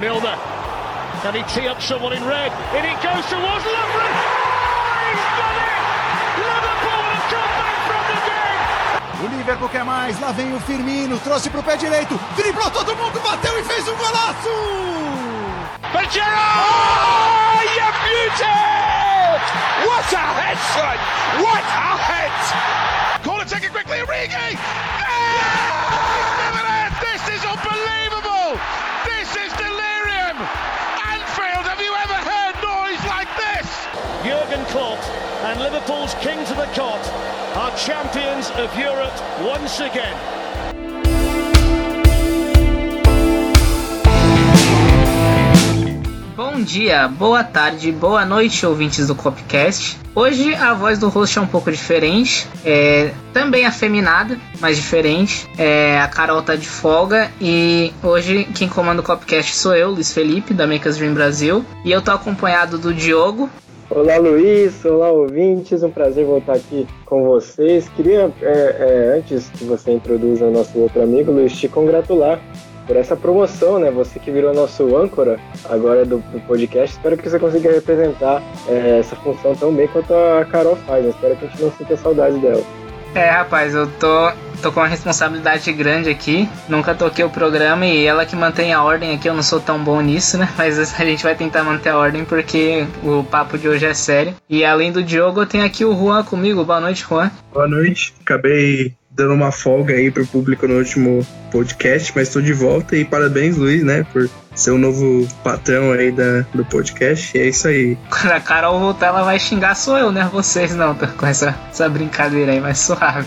Milner. Can he tee up someone in red? In it goes towards Lovren. Oh, he's done it! Liverpool have come back from the. O Liverpool quer mais, lá vem o Firmino, trouxe pro pé direito, driblou todo mundo, bateu e fez um golaço! But Gerrard! Oh, you beauty! What a head, son! What a head! Corner taken quickly, Origi! Yeah! The cot are champions of Europe once again. Bom dia, boa tarde, boa noite, ouvintes do Copcast. Hoje a voz do host é um pouco diferente, é também afeminada, mas diferente. É, a Carol tá de folga e hoje quem comanda o Copcast sou eu, Luiz Felipe, da Makers Dream Brasil. E eu tô acompanhado do Diogo. Olá Luiz, olá ouvintes, um prazer voltar aqui com vocês. Queria, é, é, antes que você introduza o nosso outro amigo, Luiz, te congratular por essa promoção, né? Você que virou nosso âncora agora do, do podcast. Espero que você consiga representar é, essa função tão bem quanto a Carol faz. Espero que a gente não sinta saudade dela. É, rapaz, eu tô, tô com uma responsabilidade grande aqui. Nunca toquei o programa e ela que mantém a ordem aqui. Eu não sou tão bom nisso, né? Mas a gente vai tentar manter a ordem porque o papo de hoje é sério. E além do Diogo, eu tenho aqui o Juan comigo. Boa noite, Juan. Boa noite. Acabei dando uma folga aí pro público no último podcast, mas estou de volta e parabéns, Luiz, né, por ser o novo patrão aí da, do podcast. E é isso aí. Quando a Carol voltar, ela vai xingar sou eu, né? Vocês não, com essa, essa brincadeira aí mais suave.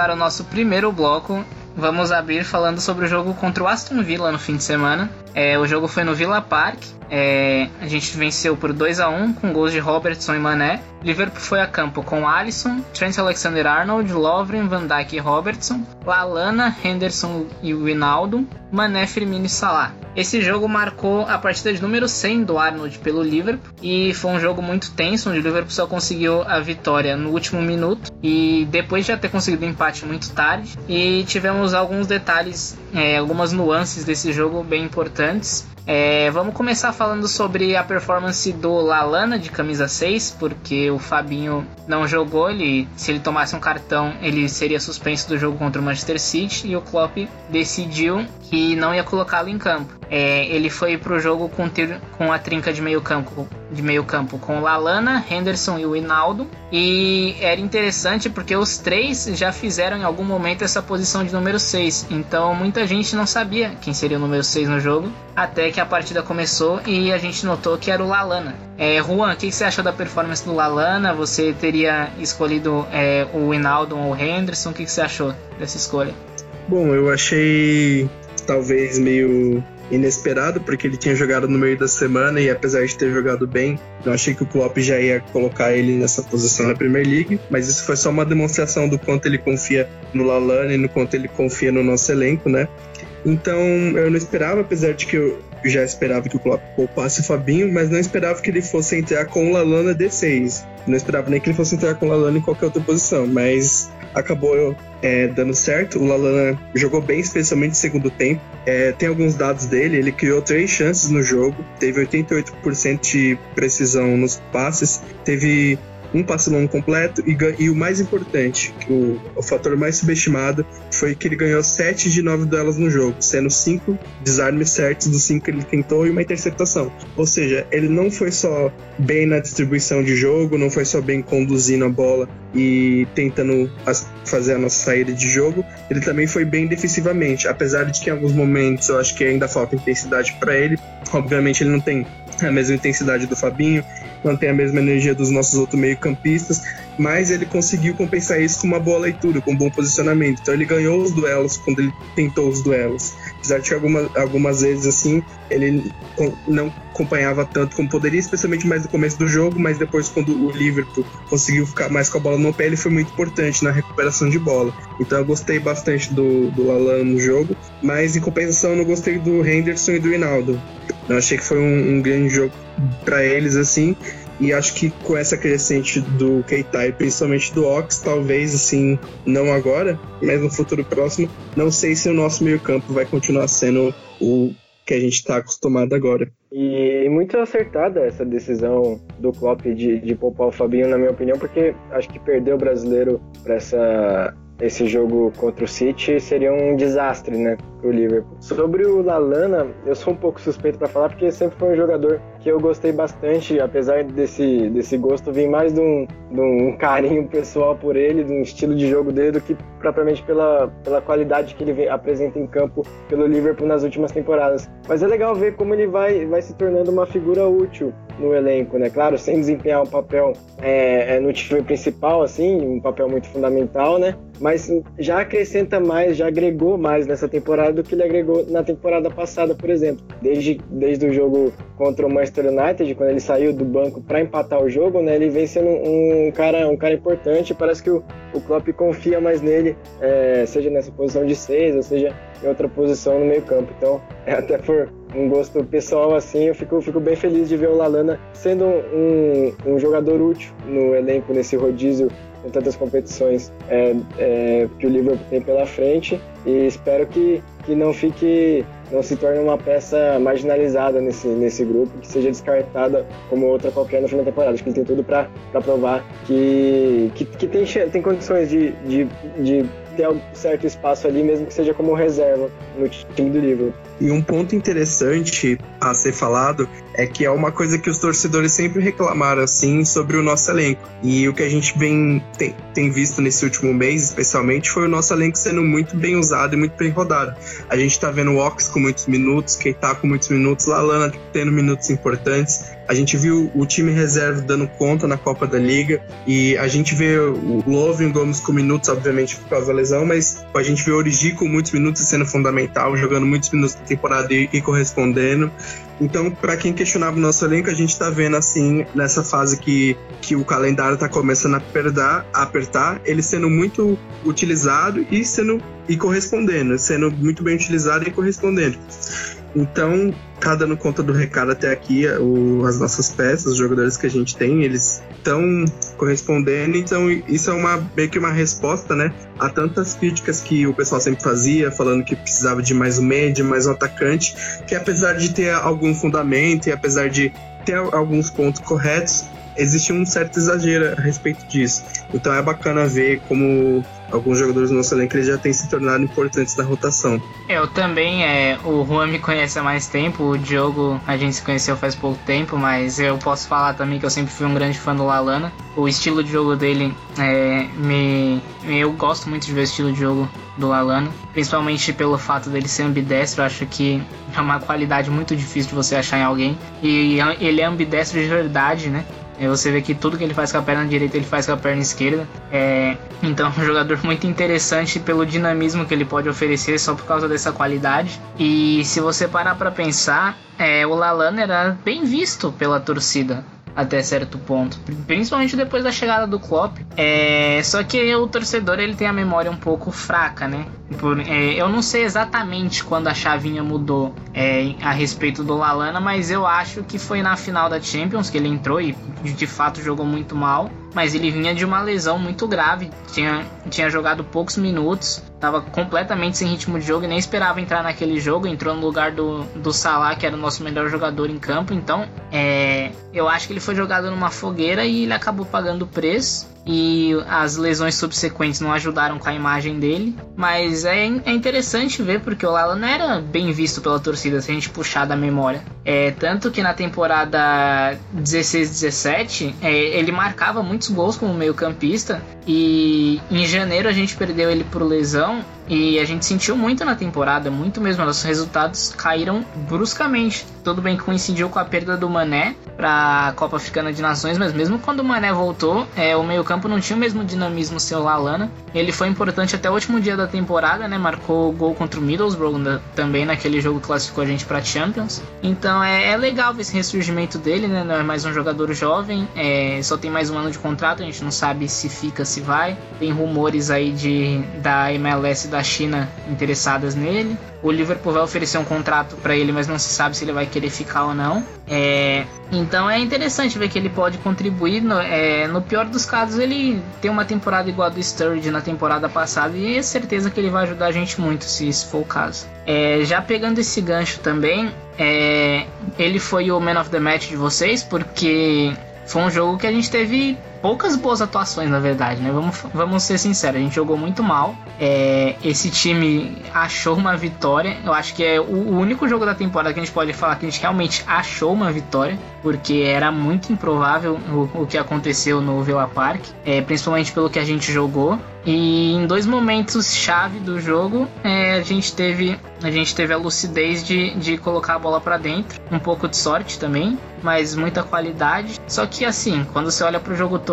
Começar o nosso primeiro bloco, vamos abrir falando sobre o jogo contra o Aston Villa no fim de semana. É, o jogo foi no Villa Park. É, a gente venceu por 2 a 1 com gols de Robertson e Mané. Liverpool foi a campo com Alisson, Trent Alexander-Arnold, Lovren, Van Dijk e Robertson, Lalana, Henderson e Wijnaldum, Mané, Firmino e Salah. Esse jogo marcou a partida de número 100 do Arnold pelo Liverpool e foi um jogo muito tenso, onde o Liverpool só conseguiu a vitória no último minuto e depois de já ter conseguido o empate muito tarde. E tivemos alguns detalhes, é, algumas nuances desse jogo bem importantes. É, vamos começar falando sobre a performance do Lalana de camisa 6, porque o Fabinho não jogou, ele, se ele tomasse um cartão, ele seria suspenso do jogo contra o Manchester City e o Klopp decidiu que não ia colocá-lo em campo. É, ele foi para o jogo com, com a trinca de meio campo, de meio campo com Lalana, Henderson e o Hinaldo. E era interessante porque os três já fizeram em algum momento essa posição de número 6. Então muita gente não sabia quem seria o número 6 no jogo. Até que a partida começou e a gente notou que era o Lalana. É, Juan, o que você achou da performance do Lalana? Você teria escolhido é, o Hinaldo ou o Henderson? O que você achou dessa escolha? Bom, eu achei talvez meio inesperado, porque ele tinha jogado no meio da semana e apesar de ter jogado bem, eu achei que o Klopp já ia colocar ele nessa posição na Premier League, mas isso foi só uma demonstração do quanto ele confia no Lalana e no quanto ele confia no nosso elenco, né? Então eu não esperava, apesar de que eu já esperava que o Klopp poupasse o Fabinho, mas não esperava que ele fosse entrar com o Lalana D6. Não esperava nem que ele fosse entrar com o Lalana em qualquer outra posição, mas acabou é, dando certo. O Lalana jogou bem, especialmente no segundo tempo. É, tem alguns dados dele, ele criou três chances no jogo, teve 88% de precisão nos passes, teve um passe longo completo e, e o mais importante, o, o, fator mais subestimado, foi que ele ganhou 7 de 9 duelos no jogo, sendo 5 desarmes certos dos 5 que ele tentou e uma interceptação. Ou seja, ele não foi só bem na distribuição de jogo, não foi só bem conduzindo a bola e tentando fazer a nossa saída de jogo, ele também foi bem defensivamente, apesar de que em alguns momentos eu acho que ainda falta intensidade para ele. Obviamente ele não tem a mesma intensidade do Fabinho, tem a mesma energia dos nossos outros meio-campistas, mas ele conseguiu compensar isso com uma boa leitura, com um bom posicionamento. Então ele ganhou os duelos quando ele tentou os duelos. Apesar de que algumas, vezes assim ele não acompanhava tanto como poderia, especialmente mais no começo do jogo, mas depois quando o Liverpool conseguiu ficar mais com a bola no pé, ele foi muito importante na recuperação de bola. Então eu gostei bastante do, do Lalan no jogo, mas em compensação eu não gostei do Henderson e do Rinaldo. Eu achei que foi um, um grande jogo para eles, assim. E acho que com essa crescente do Keita e principalmente do Ox, talvez assim, não agora, mas no futuro próximo, não sei se o nosso meio-campo vai continuar sendo o que a gente está acostumado agora. E muito acertada essa decisão do Klopp de, de poupar o Fabinho, na minha opinião, porque acho que perder o brasileiro para essa esse jogo contra o City seria um desastre, né, pro Liverpool. Sobre o Lalana, eu sou um pouco suspeito para falar porque sempre foi um jogador que eu gostei bastante, apesar desse, desse gosto vir mais de um, de um carinho pessoal por ele, de um estilo de jogo dele, do que propriamente pela, pela qualidade que ele apresenta em campo pelo Liverpool nas últimas temporadas. Mas é legal ver como ele vai, vai se tornando uma figura útil no elenco, né? Claro, sem desempenhar um papel é, é, no time principal, assim, um papel muito fundamental, né? Mas já acrescenta mais, já agregou mais nessa temporada do que ele agregou na temporada passada, por exemplo. Desde, desde o jogo contra o Manchester United, quando ele saiu do banco para empatar o jogo, né? Ele vem sendo um cara, um cara importante. Parece que o, o Klopp confia mais nele, é, seja nessa posição de seis, ou seja em outra posição no meio campo. Então, é até por um gosto pessoal assim, eu fico, fico bem feliz de ver o Lalana sendo um, um jogador útil no elenco, nesse rodízio com tantas competições é, é, que o Liverpool tem pela frente e espero que, que não fique não se torne uma peça marginalizada nesse, nesse grupo, que seja descartada como outra qualquer no final da temporada. Acho que ele tem tudo para provar que, que, que, tem, tem condições de, de, de ter um certo espaço ali, mesmo que seja como reserva no time do Liverpool. E um ponto interessante a ser falado é que é uma coisa que os torcedores sempre reclamaram assim sobre o nosso elenco. E o que a gente vem tem, tem visto nesse último mês, especialmente, foi o nosso elenco sendo muito bem usado e muito bem rodado. A gente tá vendo o Ox com muitos minutos, Keita com muitos minutos, Lalana tendo minutos importantes. A gente viu o time reserva dando conta na Copa da Liga e a gente vê o Love o Gomes com minutos, obviamente, por causa da lesão, mas a gente vê o Origi com muitos minutos sendo fundamental, jogando muitos minutos temporada e, correspondendo. Então, para quem questionava o nosso elenco, a gente está vendo assim, nessa fase que, que o calendário está começando a apertar, a apertar, ele sendo muito utilizado e sendo e correspondendo, sendo muito bem utilizado e correspondendo. Então, tá dando conta do recado até aqui, o, as nossas peças, os jogadores que a gente tem, eles estão correspondendo. Então, isso é uma meio que uma resposta, né, a tantas críticas que o pessoal sempre fazia, falando que precisava de mais um de mais um atacante, que apesar de ter algum fundamento e apesar de ter alguns pontos corretos, existe um certo exagero a respeito disso. Então é bacana ver como alguns jogadores do nosso elenco eles já têm se tornado importantes na rotação. Eu também, é, o Juan me conhece há mais tempo, o Diogo a gente se conheceu faz pouco tempo, mas eu posso falar também que eu sempre fui um grande fã do Lalana. O estilo de jogo dele é, me, eu gosto muito de ver o estilo de jogo do Lalana, principalmente pelo fato dele ser ambidestro, eu acho que é uma qualidade muito difícil de você achar em alguém. E ele é ambidestro de verdade, né? Você vê que tudo que ele faz com a perna direita ele faz com a perna esquerda. É, então é um jogador muito interessante pelo dinamismo que ele pode oferecer só por causa dessa qualidade. E se você parar para pensar, é, o Lalana era bem visto pela torcida até certo ponto, principalmente depois da chegada do Klopp. É, só que o torcedor ele tem a memória um pouco fraca, né? Por, é, eu não sei exatamente quando a chavinha mudou é, a respeito do Lalana, mas eu acho que foi na final da Champions que ele entrou e de fato jogou muito mal. Mas ele vinha de uma lesão muito grave, tinha, tinha jogado poucos minutos, estava completamente sem ritmo de jogo e nem esperava entrar naquele jogo. Entrou no lugar do, do Salah, que era o nosso melhor jogador em campo. Então, é, eu acho que ele foi jogado numa fogueira e ele acabou pagando o preço e as lesões subsequentes não ajudaram com a imagem dele. Mas é, é interessante ver porque o Lala não era bem visto pela torcida se a gente puxar da memória. É, tanto que na temporada 16-17 é, ele marcava muitos gols como meio-campista e em janeiro a gente perdeu ele por lesão e a gente sentiu muito na temporada, muito mesmo. Nossos resultados caíram bruscamente. Tudo bem que coincidiu com a perda do Mané para a Copa Africana de Nações, mas mesmo quando o Mané voltou, é, o meio-campo não tinha o mesmo dinamismo seu Lalana. Ele foi importante até o último dia da temporada, né? Marcou gol contra o Middlesbrough né? também naquele jogo que classificou a gente para Champions. Então é, é, legal ver esse ressurgimento dele, né? Não é mais um jogador jovem, é, só tem mais um ano de contrato, a gente não sabe se fica, se vai. Tem rumores aí de da MLS da China interessadas nele. O Liverpool vai oferecer um contrato para ele, mas não se sabe se ele vai querer ficar ou não. É, então é interessante ver que ele pode contribuir. No, é, no, pior dos casos, ele tem uma temporada igual a do Sturridge na temporada passada e é certeza que ele vai ajudar a gente muito, se isso for o caso. É, já pegando esse gancho também, é, ele foi o Man of the Match de vocês, porque foi um jogo que a gente teve poucas boas atuações, na verdade, né? Vamos, vamos ser sinceros, a gente jogou muito mal. É, esse time achou uma vitória. Eu acho que é o, único jogo da temporada que a gente pode falar que a gente realmente achou uma vitória, porque era muito improvável o, o que aconteceu no Villa Park, é, principalmente pelo que a gente jogou. E em dois momentos chave do jogo, é, a gente teve a gente teve a lucidez de, de colocar a bola para dentro, um pouco de sorte também, mas muita qualidade. Só que assim, quando você olha para o jogo todo,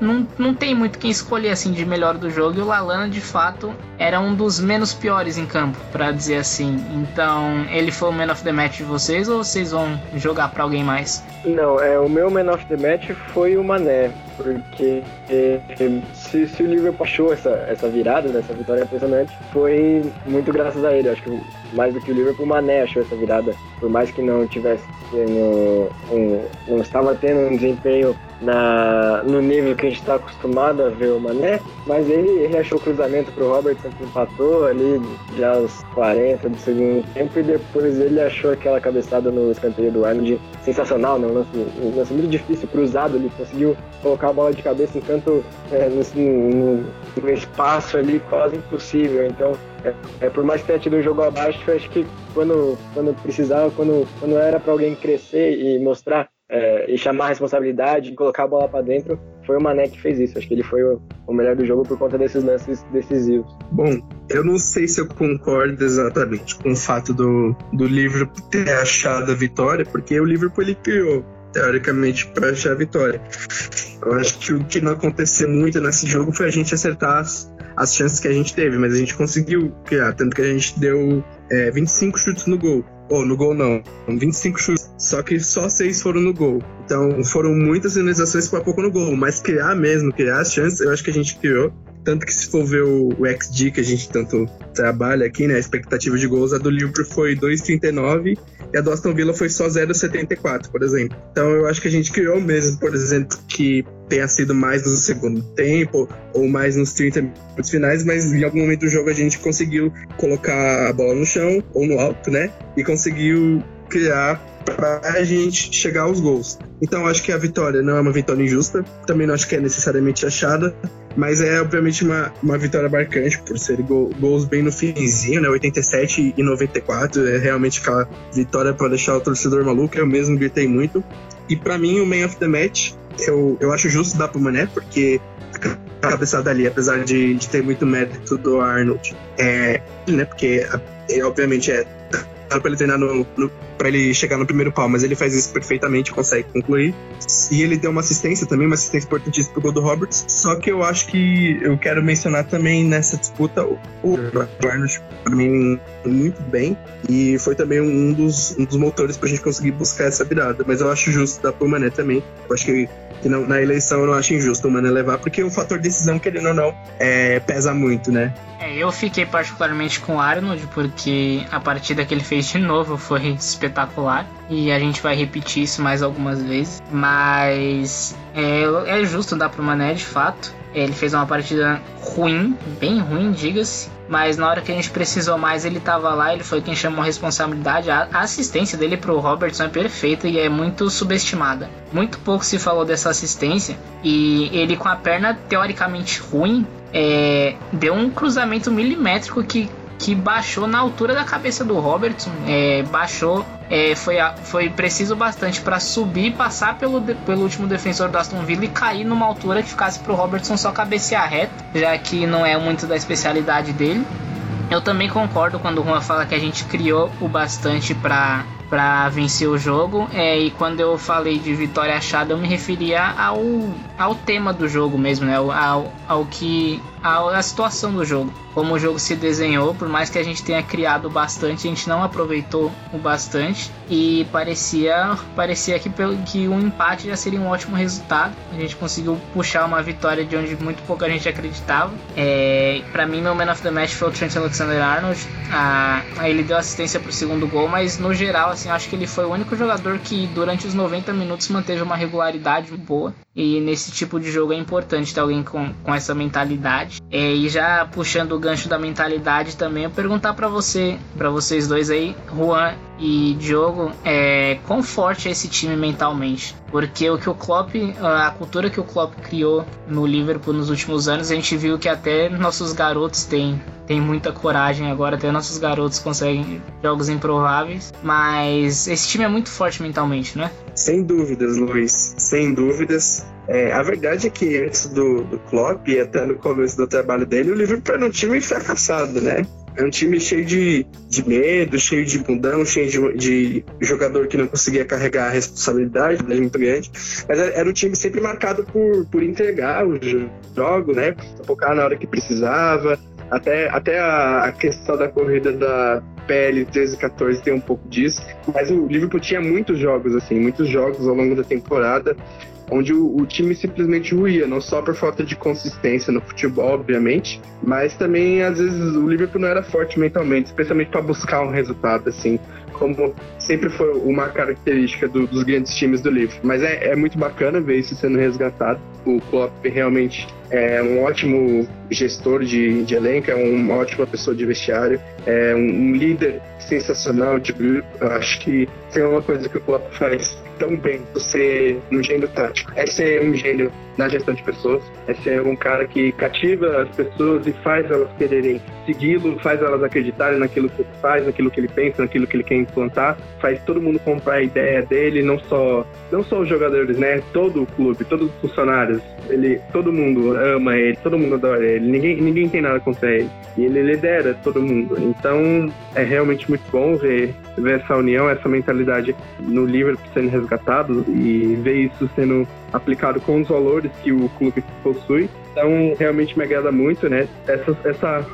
não, não tem muito quem escolher assim de melhor do jogo. E o Lalana, de fato, era um dos menos piores em campo, para dizer assim. Então, ele foi o man of the match de vocês ou vocês vão jogar para alguém mais? Não, é o meu man of the match foi o Mané, porque é, se, se, o Liverpool achou essa, essa virada, né, essa vitória impressionante, foi muito graças a ele. Acho que mais do que o Liverpool, o Mané achou essa virada, por mais que não tivesse tendo um, não estava tendo um desempenho na, no nível que a gente está acostumado a ver o Mané, mas ele, ele achou o cruzamento para o Robertson que empatou ali já aos 40 do segundo tempo e depois ele achou aquela cabeçada no escanteio do Arnold sensacional, né? um, lance, um lance muito difícil, cruzado, ele conseguiu colocar a bola de cabeça em canto é, no, espaço ali quase impossível, então é, é, por mais que tenha tido um jogo abaixo, acho que quando, quando precisava, quando, quando era para alguém crescer e mostrar é, e chamar a responsabilidade, colocar a bola para dentro, foi o Mané que fez isso. Acho que ele foi o, o, melhor do jogo por conta desses lances decisivos. Bom, eu não sei se eu concordo exatamente com o fato do, do Liverpool ter achado a vitória, porque o Liverpool ele criou teoricamente para achar a vitória. Eu acho que o que não aconteceu muito nesse jogo foi a gente acertar as, as chances que a gente teve, mas a gente conseguiu criar, tanto que a gente deu é, 25 chutes no gol. Ou no gol não, 25 chutes, só que só seis foram no gol. Então foram muitas finalizações para pouco no gol, mas criar mesmo, criar as chances, eu acho que a gente criou. Tanto que se for ver o, o XG que a gente tanto trabalha aqui, né, a expectativa de gols, a do Liverpool foi 2,39 e a do Aston Villa foi só 0,74, por exemplo. Então eu acho que a gente criou mesmo, por exemplo, que tenha sido mais no segundo tempo ou mais nos 30 minutos finais, mas em algum momento do jogo a gente conseguiu colocar a bola no chão ou no alto, né? E conseguiu criar para a gente chegar aos gols. Então acho que a vitória não é uma vitória injusta, também não acho que é necessariamente achada, mas é obviamente uma, uma vitória marcante por ser gol, gols bem no finzinho, né? 87 e 94 é realmente aquela vitória para deixar o torcedor maluco. Eu mesmo gritei muito. E para mim o man of the match eu, eu acho justo dar pro Mané, porque a cabeçada ali, apesar de, de ter muito mérito do Arnold, é, né? Porque é, obviamente é para ele treinar no, no para ele chegar no primeiro pau, mas ele faz isso perfeitamente, consegue concluir. E ele deu uma assistência também, uma assistência importantíssima pro gol do Roberts. Só que eu acho que eu quero mencionar também nessa disputa o, Arnold, para mim, muito bem. E foi também um dos, um dos motores pra gente conseguir buscar essa virada. Mas eu acho justo pro Mané também. Eu acho que que não, na eleição eu não acho injusto o Mané levar, porque o fator decisão, querendo ou não, é, pesa muito, né? É, eu fiquei particularmente com o Arnold, porque a partida que ele fez de novo foi espetacular. E a gente vai repetir isso mais algumas vezes. Mas é, é justo dar pro Mané de fato. Ele fez uma partida ruim, bem ruim, diga-se mas na hora que a gente precisou mais, ele tava lá, ele foi quem chamou a responsabilidade. A assistência dele pro Robertson é perfeita e é muito subestimada. Muito pouco se falou dessa assistência e ele com a perna teoricamente ruim, é, deu um cruzamento milimétrico que que baixou na altura da cabeça do Robertson, é, baixou, é, foi, foi preciso bastante para subir, passar pelo, pelo último defensor do Aston Villa e cair numa altura que ficasse para o Robertson só cabecear reto, já que não é muito da especialidade dele. Eu também concordo quando o Juan fala que a gente criou o bastante para para vencer o jogo. É, e quando eu falei de vitória achada, eu me referia ao, ao tema do jogo mesmo, né? Ao, ao que a, a, situação do jogo, como o jogo se desenhou, por mais que a gente tenha criado bastante, a gente não aproveitou o bastante e parecia parecia que, que um empate já seria um ótimo resultado. A gente conseguiu puxar uma vitória de onde muito pouca gente acreditava. É, para mim, meu man of the match foi o Trent Alexander-Arnold. Ah, ele deu assistência pro segundo gol, mas no geral, assim, acho que ele foi o único jogador que durante os 90 minutos manteve uma regularidade boa. E nesse tipo de jogo é importante ter alguém com, com essa mentalidade. É, e já puxando o gancho da mentalidade também, eu perguntar para você, para vocês dois aí, Juan e Diogo, é, quão forte é esse time mentalmente? Porque o que o Klopp, a cultura que o Klopp criou no Liverpool nos últimos anos, a gente viu que até nossos garotos têm, têm muita coragem agora, até nossos garotos conseguem jogos improváveis. Mas esse time é muito forte mentalmente, né? Sem dúvidas, Luiz, sem dúvidas. É, a verdade é que antes do, do Klopp e até no começo do trabalho dele, o Liverpool era um time fracassado, né? É um time cheio de, de medo, cheio de bundão, cheio de, de jogador que não conseguia carregar a responsabilidade, né, muito grande. Mas era um time sempre marcado por, por entregar os jogos, né? Focar na hora que precisava. Até, até a, a questão da corrida da PL 13 e 14 tem um pouco disso. Mas o Liverpool tinha muitos jogos, assim, muitos jogos ao longo da temporada onde o, o, time simplesmente ruía, não só por falta de consistência no futebol, obviamente, mas também às vezes o Liverpool não era forte mentalmente, especialmente para buscar um resultado assim, como sempre foi uma característica do, dos grandes times do Liverpool. Mas é, é muito bacana ver isso sendo resgatado. O Klopp realmente é um ótimo gestor de, de elenco, é uma ótima pessoa de vestiário, é um, um líder sensacional de grupo. Acho que tem uma coisa que o Klopp faz tão bem ser um gênio tático. É ser um gênio na gestão de pessoas, é ser um cara que cativa as pessoas e faz elas quererem segui-lo, faz elas acreditarem naquilo que ele faz, naquilo que ele pensa, naquilo que ele quer implantar, faz todo mundo comprar a ideia dele, não só não só os jogadores, né? Todo o clube, todos os funcionários, ele, todo mundo ama ele, todo mundo adora ele, ninguém ninguém tem nada contra ele e ele lidera todo mundo. Então é realmente muito bom ver ver essa união, essa mentalidade no Liverpool sendo resgatado e ver isso sendo aplicado com os valores que o clube possui. Então, realmente me agrada muito, né? Essa, essa,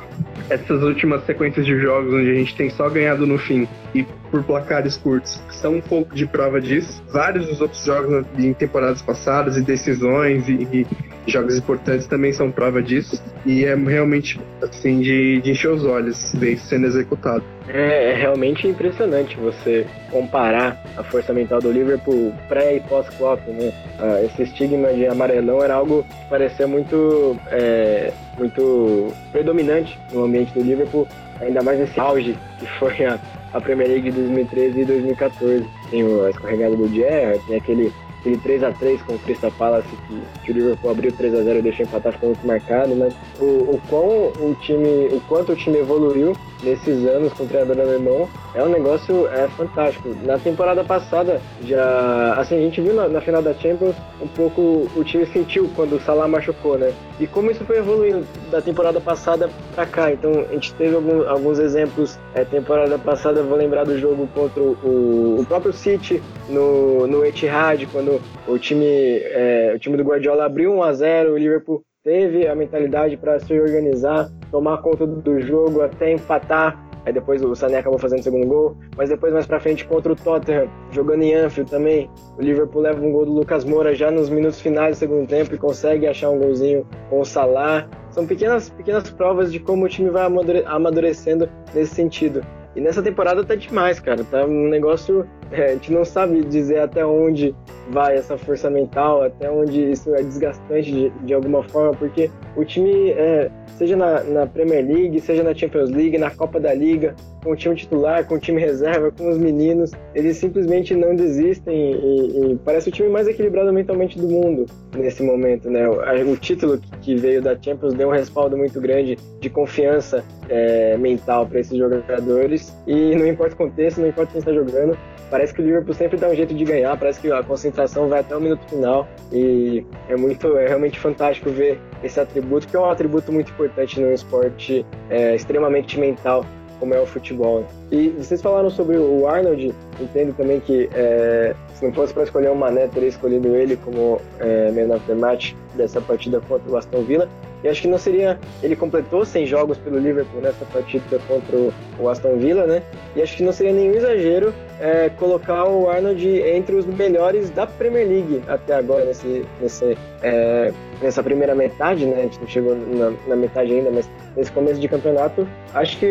essas últimas sequências de jogos onde a gente tem só ganhado no fim e por placares curtos são um pouco de prova disso. Vários dos outros jogos em temporadas passadas e decisões e, e jogos importantes também são prova disso. E é realmente, assim, de, de encher os olhos ver isso sendo executado. É, é, realmente impressionante você comparar a força mental do Liverpool pré e pós-Klopp, né? Ah, esse estigma de amarelão era algo que parecia muito, é, muito predominante no ambiente do Liverpool, ainda mais nesse auge que foi a, a Premier League de 2013 e 2014. Tem a escorregada do Gerrard, tem aquele aquele 3x3 com o Crystal Palace que, que o Liverpool abriu 3x0 e deixou empatar, ficou muito marcado, mas o, o, quão o time, o quanto o time evoluiu nesses anos com o treinador alemão é um negócio é fantástico. Na temporada passada, já assim, a gente viu na, na, final da Champions um pouco o time sentiu quando o Salah machucou, né? E como isso foi evoluindo da temporada passada para cá. Então a gente teve algum, alguns exemplos. É, temporada passada, vou lembrar do jogo contra o, o próprio City no, no Etihad, quando o time, é, o time do Guardiola abriu 1 a 0 o Liverpool teve a mentalidade para se organizar, tomar conta do jogo até empatar. Aí depois o Sané acabou fazendo o segundo gol, mas depois mais para frente contra o Tottenham, jogando em Anfield também, o Liverpool leva um gol do Lucas Moura já nos minutos finais do segundo tempo e consegue achar um golzinho com o Salah. São pequenas pequenas provas de como o time vai amadurecendo nesse sentido. E nessa temporada tá demais, cara. Tá um negócio. É, a gente não sabe dizer até onde vai essa força mental, até onde isso é desgastante de, de alguma forma, porque o time, é, seja na, na, Premier League, seja na Champions League, na Copa da Liga, com o time titular, com o time reserva, com os meninos, eles simplesmente não desistem e, e parece o time mais equilibrado mentalmente do mundo nesse momento, né? O, o título que veio da Champions deu um respaldo muito grande de confiança é, mental para esses jogadores e não importa o contexto, não importa quem está jogando, parece que o Liverpool sempre dá um jeito de ganhar, parece que a concentração vai até o minuto final e é muito, é realmente fantástico ver esse atributo, que é um atributo muito importante no esporte é, extremamente mental como é o futebol. E vocês falaram sobre o Arnold, entendo também que é, Se não fosse para escolher o Mané, teria escolhido ele como é, man of the match dessa partida contra o Aston Villa. E acho que não seria. Ele completou 100 jogos pelo Liverpool nessa partida contra o Aston Villa, né? E acho que não seria nenhum exagero é, colocar o Arnold entre os melhores da Premier League até agora, nesse, nesse, é, nessa primeira metade, né? A gente não chegou na, na, metade ainda, mas nesse começo de campeonato, acho que,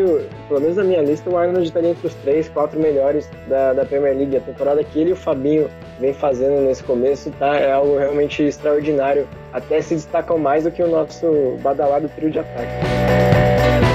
pelo menos na minha lista, o Arnold estaria entre os três, quatro melhores da, da Premier League. A temporada que ele e o Fabinho vem fazendo nesse começo tá, é algo realmente extraordinário. Até se destacam mais do que o nosso badalado trio de ataque.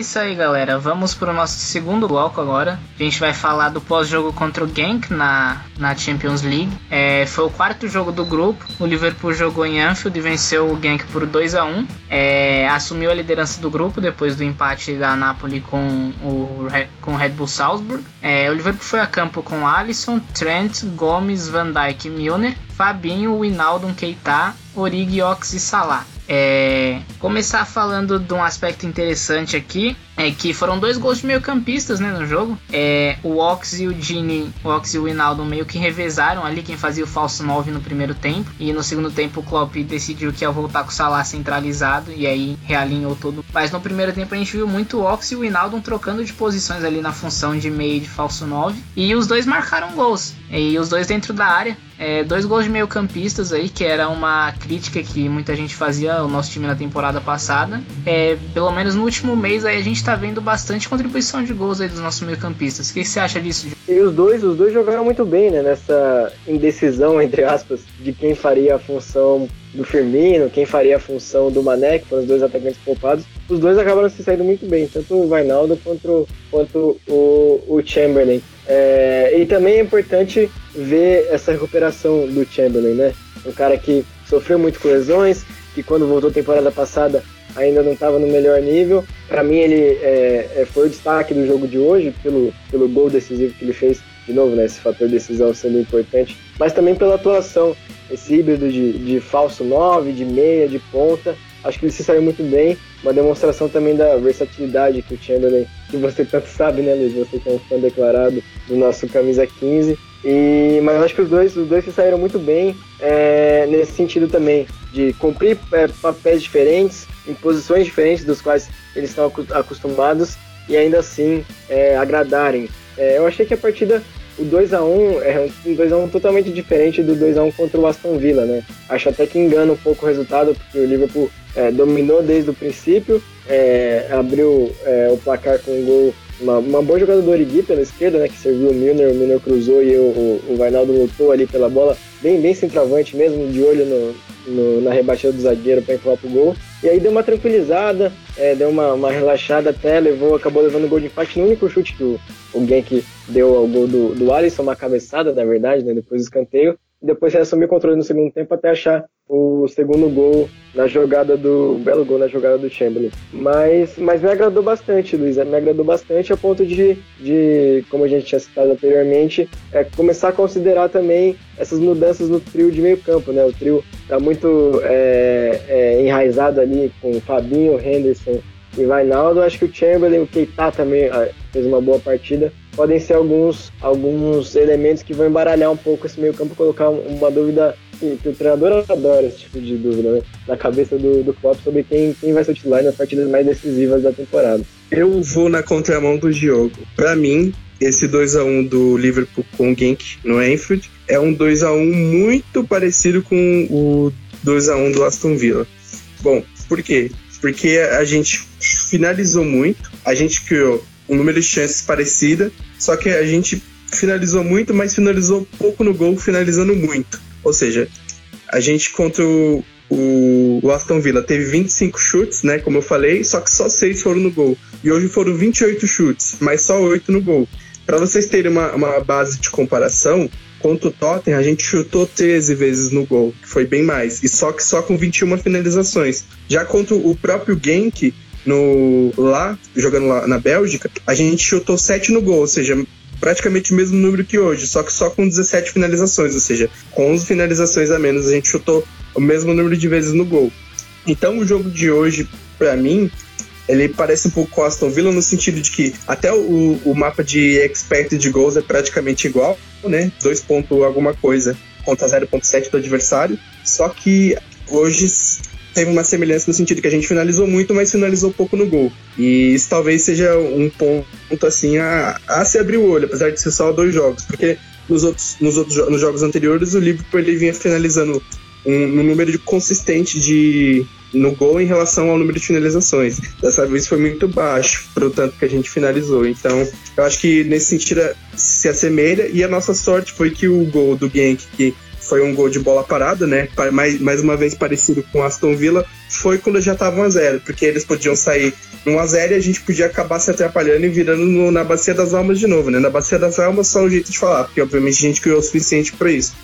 Isso aí, galera. Vamos para o nosso segundo bloco agora. A gente vai falar do pós-jogo contra o Genk na, na Champions League. É, foi o quarto jogo do grupo. O Liverpool jogou em Anfield e venceu o Genk por 2 a 1 é, Assumiu a liderança do grupo depois do empate da Napoli com o, com o Red Bull Salzburg. É, o Liverpool foi a campo com Alisson, Trent, Gomes, Van Dijk e Milner. Fabinho, Winaldo, Keita, Origi, Ox e Salah. É, começar falando de um aspecto interessante aqui é que foram dois gols de meio campistas né, no jogo. É, o Ox e o Gini, o Ox e o Winaldo meio que revezaram ali quem fazia o falso 9 no primeiro tempo. E no segundo tempo o Klopp decidiu que ia voltar com o Salah centralizado e aí realinhou todo. Mas no primeiro tempo a gente viu muito o Ox e o Winaldo trocando de posições ali na função de meio de falso 9. E os dois marcaram gols. E os dois dentro da área. É, dois gols de meio campistas aí, que era uma crítica que muita gente fazia ao nosso time na temporada passada. É, pelo menos no último mês aí a gente tá vendo bastante contribuição de gols aí dos nossos meio campistas. O que você acha disso? E os dois, os dois jogaram muito bem, né? Nessa indecisão, entre aspas, de quem faria a função do Firmino, quem faria a função do Mané, que foram os dois atacantes poupados. Os dois acabaram se saindo muito bem, tanto o Vainaldo quanto, quanto o, o Chamberlain. É, e também é importante ver essa recuperação do Chamberlain, né? Um cara que sofreu muito com lesões, que quando voltou temporada passada ainda não estava no melhor nível. Para mim, ele é, é, foi o destaque do jogo de hoje, pelo, pelo gol decisivo que ele fez, de novo, né, esse fator de decisão sendo importante, mas também pela atuação, esse híbrido de, de falso 9, de meia, de ponta. Acho que ele se saiu muito bem, uma demonstração também da versatilidade que o Chamberlain, que você tanto sabe, né, Luiz? Você que é um fã declarado do nosso camisa 15. E, mas acho que os dois, os dois se saíram muito bem é, nesse sentido também, de cumprir é, papéis diferentes, em posições diferentes dos quais eles estão acostumados e ainda assim é, agradarem. É, eu achei que a partida, o 2 a 1 é um 2 a 1 totalmente diferente do 2 a 1 contra o Aston Villa, né? Acho até que engana um pouco o resultado, porque o Liverpool é, dominou desde o princípio, é, abriu o placar com um gol uma, uma boa jogada do Origi pela esquerda, né? Que serviu o Milner, o Milner cruzou e o, o, Vainaldo lutou ali pela bola, bem, bem centroavante mesmo, de olho no, no, na rebatida do zagueiro para empurrar pro gol. E aí deu uma tranquilizada, é, deu uma, uma relaxada até, levou, acabou levando o gol de empate no único chute que o, o Genk deu ao gol do, do Alisson, uma cabeçada, na verdade, né? Depois do escanteio depois ele assumiu o controle no segundo tempo até achar o segundo gol na jogada do. belo gol na jogada do Chamberlain. Mas, mas me agradou bastante, Luiz. Me agradou bastante a ponto de, de como a gente tinha citado anteriormente, é, começar a considerar também essas mudanças no trio de meio campo, né? O trio está muito é, é, enraizado ali com Fabinho, Henderson e Vainaldo. Acho que o Chamberlain, o Keita também ah, fez uma boa partida podem ser alguns, alguns elementos que vão embaralhar um pouco esse meio campo, colocar uma dúvida que, que o treinador adora esse tipo de dúvida, né? Na cabeça do, do Klopp sobre quem, quem vai ser titular nas partidas mais decisivas da temporada. Eu vou na contramão do Diogo. Para mim, esse 2 a 1 do Liverpool com o Genk no Anfield é um 2 a 1 muito parecido com o 2 a 1 do Aston Villa. Bom, por quê? Porque a gente finalizou muito, a gente criou um número de chances parecida, só que a gente finalizou muito, mas finalizou pouco no gol, finalizando muito. Ou seja, a gente contra o, o, Aston Villa teve 25 chutes, né, como eu falei, só que só 6 foram no gol. E hoje foram 28 chutes, mas só 8 no gol. Para vocês terem uma, uma base de comparação, contra o Tottenham a gente chutou 13 vezes no gol, que foi bem mais, e só que só com 21 finalizações. Já contra o próprio Genk, no lá, jogando lá na Bélgica, a gente chutou 7 no gol, ou seja, praticamente o mesmo número que hoje, só que só com 17 finalizações, ou seja, com 11 finalizações a menos, a gente chutou o mesmo número de vezes no gol. Então o jogo de hoje, para mim, ele parece um pouco Aston Villa no sentido de que até o, o mapa de expected goals é praticamente igual, né? 2 ponto alguma coisa contra 0.7 do adversário. Só que hoje teve uma semelhança no sentido que a gente finalizou muito, mas finalizou pouco no gol. E isso talvez seja um ponto assim a, a se abrir o olho, apesar de ser só dois jogos, porque nos outros, nos outros nos jogos anteriores o Liverpool ele vinha finalizando um, um número de consistente de no gol em relação ao número de finalizações. Dessa vez foi muito baixo, pro tanto que a gente finalizou. Então, eu acho que nesse sentido se assemelha e a nossa sorte foi que o gol do Genk, que foi um gol de bola parada, né? Mais, mais uma vez parecido com Aston Villa, foi quando já estavam a zero, porque eles podiam sair 1 a 0 e a gente podia acabar se atrapalhando e virando no, na Bacia das Almas de novo, né? Na Bacia das Almas só um jeito de falar, porque obviamente a gente criou o suficiente para isso.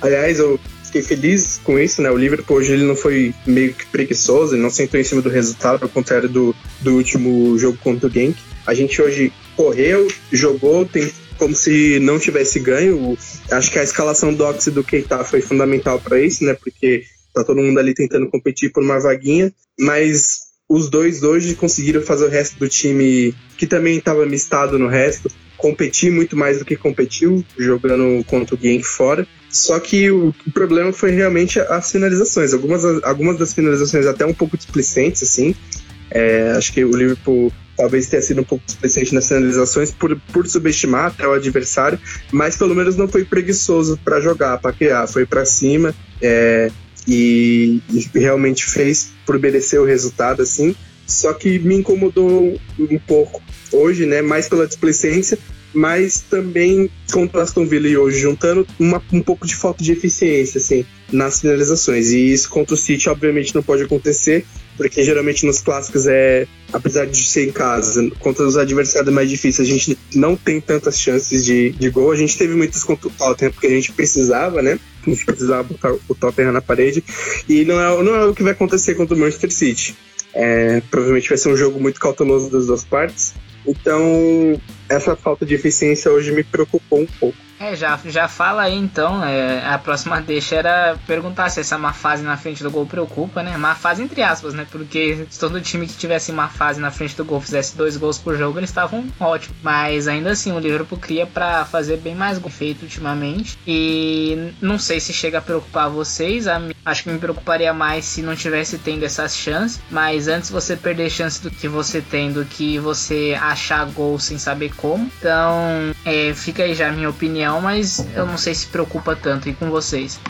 Aliás, eu fiquei feliz com isso, né? O Liverpool hoje ele não foi meio que preguiçoso, ele não sentou em cima do resultado, ao contrário do, do último jogo contra o Genk. A gente hoje correu, jogou, tem como se não tivesse ganho. Acho que a escalação do Ox e do Keita foi fundamental para isso, né? Porque tá todo mundo ali tentando competir por uma vaguinha, mas os dois hoje conseguiram fazer o resto do time, que também estava mistado no resto, competir muito mais do que competiu, jogando contra o Genk fora. Só que o, o, problema foi realmente as finalizações. Algumas, algumas das finalizações até um pouco displicentes, assim. É, acho que o Liverpool talvez tenha sido um pouco displicente nas finalizações por, por subestimar até o adversário, mas pelo menos não foi preguiçoso para jogar, para criar, foi para cima é, e, e, realmente fez por merecer o resultado assim. Só que me incomodou um pouco hoje, né? Mais pela displicência, mas também contra o Aston Villa e hoje, juntando uma, um pouco de falta de eficiência, assim, nas finalizações. E isso contra o City, obviamente, não pode acontecer, porque geralmente nos clássicos é, apesar de ser em casa, contra os adversários mais difíceis, a gente não tem tantas chances de, de gol. A gente teve muitas contra o Tottenham, porque a gente precisava, né? A gente precisava botar o Tottenham na parede. E não é, não é o que vai acontecer contra o Manchester City. É, provavelmente vai ser um jogo muito cauteloso das duas partes. Então, essa falta de eficiência hoje me preocupou um pouco. É, já, já fala aí então. É, a próxima deixa era perguntar se essa má fase na frente do gol preocupa, né? Má fase entre aspas, né? Porque se todo time que tivesse má fase na frente do gol fizesse dois gols por jogo, eles estavam ótimos. Mas ainda assim, o Liverpool cria para fazer bem mais gol feito ultimamente. E não sei se chega a preocupar vocês. Acho que me preocuparia mais se não tivesse tendo essas chances. Mas antes você perder chance do que você tem do que você achar gol sem saber como. Então, é, fica aí já a minha opinião opinião, mas eu não sei se preocupa tanto. E com vocês?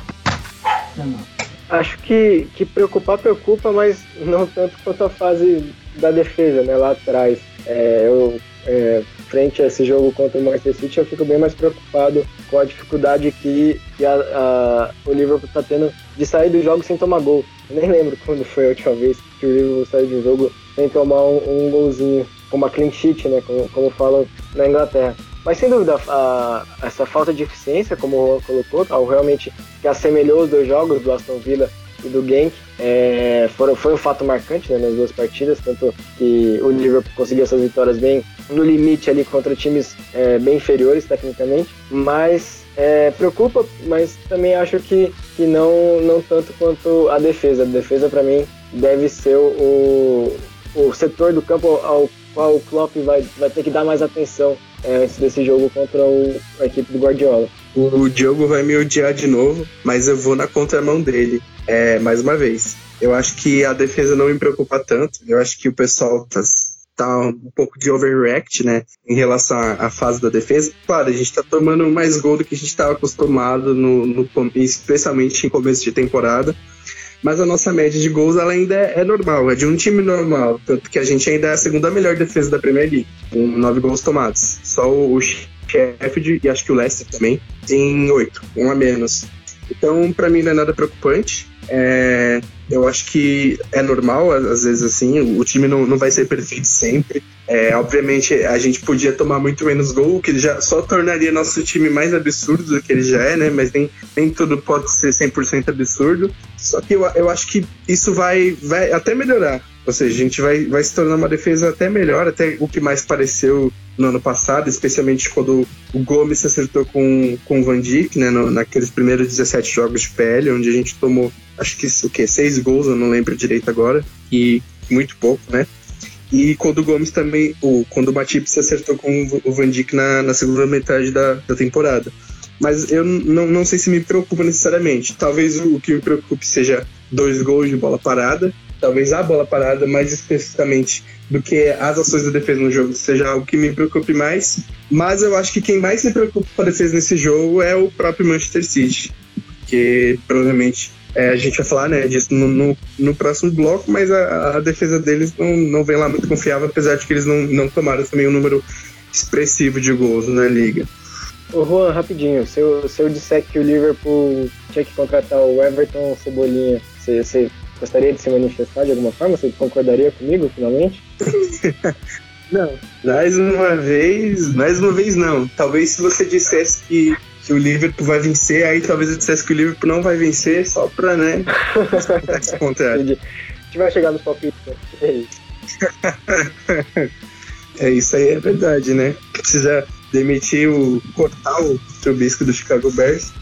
Acho que, que preocupar preocupa, mas não tanto quanto a fase da defesa, né, lá atrás. É, eu, é, frente a esse jogo contra o Manchester City, eu fico bem mais preocupado com a dificuldade que, que a, a, o Liverpool está tendo de sair do jogo sem tomar gol. Eu nem lembro quando foi a última vez que o Liverpool saiu de um jogo sem tomar um, um golzinho, com uma clean sheet, né, como, como falam na Inglaterra. Mas sem dúvida, a, essa falta de eficiência, como o Juan colocou, ao realmente que assemelhou os dois jogos do Aston Villa e do Genk, é, foram, foi um fato marcante né, nas duas partidas, tanto que o Liverpool conseguiu essas vitórias bem no limite ali contra times é, bem inferiores tecnicamente, mas é, preocupa, mas também acho que, que não, não tanto quanto a defesa. A defesa para mim deve ser o, o setor do campo ao qual o Klopp vai, vai ter que dar mais atenção antes desse jogo contra o, a equipe do Guardiola. O Diogo vai me odiar de novo, mas eu vou na contramão dele, é, mais uma vez. Eu acho que a defesa não me preocupa tanto. Eu acho que o pessoal tá, tá um pouco de overreact, né, em relação à, fase da defesa. Claro, a gente tá tomando mais gol do que a gente estava acostumado, no, no, especialmente em começo de temporada mas a nossa média de gols ela ainda é, é, normal, é de um time normal, tanto que a gente ainda é a segunda melhor defesa da Premier League, com nove gols tomados. Só o Sheffield e acho que o Leicester também tem oito, um a menos. Então, para mim não é nada preocupante. É, eu acho que é normal, às vezes, assim, o time não, não vai ser perfeito sempre. É, obviamente, a gente podia tomar muito menos gol, que já só tornaria nosso time mais absurdo do que ele já é, né? Mas nem, nem tudo pode ser 100% absurdo. Só que eu, eu acho que isso vai, vai até melhorar. Ou seja, a gente vai, vai se tornar uma defesa até melhor, até o que mais pareceu no ano passado, especialmente quando o Gomes se acertou com, com o Van Dijk, né, no, naqueles primeiros 17 jogos de PL, onde a gente tomou acho que o que seis gols, eu não lembro direito agora, e muito pouco, né? E quando o Gomes também, o, quando o Matip se acertou com o Van Dijk na, na segunda metade da, da temporada. Mas eu não, não sei se me preocupa necessariamente. Talvez o, o que me preocupe seja dois gols de bola parada, talvez a bola parada mais especificamente do que as ações da defesa no jogo seja algo que me preocupe mais. Mas eu acho que quem mais se preocupa com a defesa nesse jogo é o próprio Manchester City. Que provavelmente é, a gente vai falar né, disso no, no, no próximo bloco, mas a, a, defesa deles não, não vem lá muito confiável, apesar de que eles não, não tomaram também um número expressivo de gols na liga. Ô Juan, rapidinho, se eu, se eu disser que o Liverpool tinha que contratar o Everton Cebolinha, você, você gostaria de se manifestar de alguma forma? Você concordaria comigo, finalmente? não, mais uma vez, mais uma vez não. Talvez se você dissesse que, que o Liverpool vai vencer, aí talvez eu dissesse que o Liverpool não vai vencer, só pra, né, esse contrário. A gente vai chegar nos palpites, né? É isso. é isso aí, é verdade, né? Precisa demitir o cortar o Trubisky do Chicago Bears.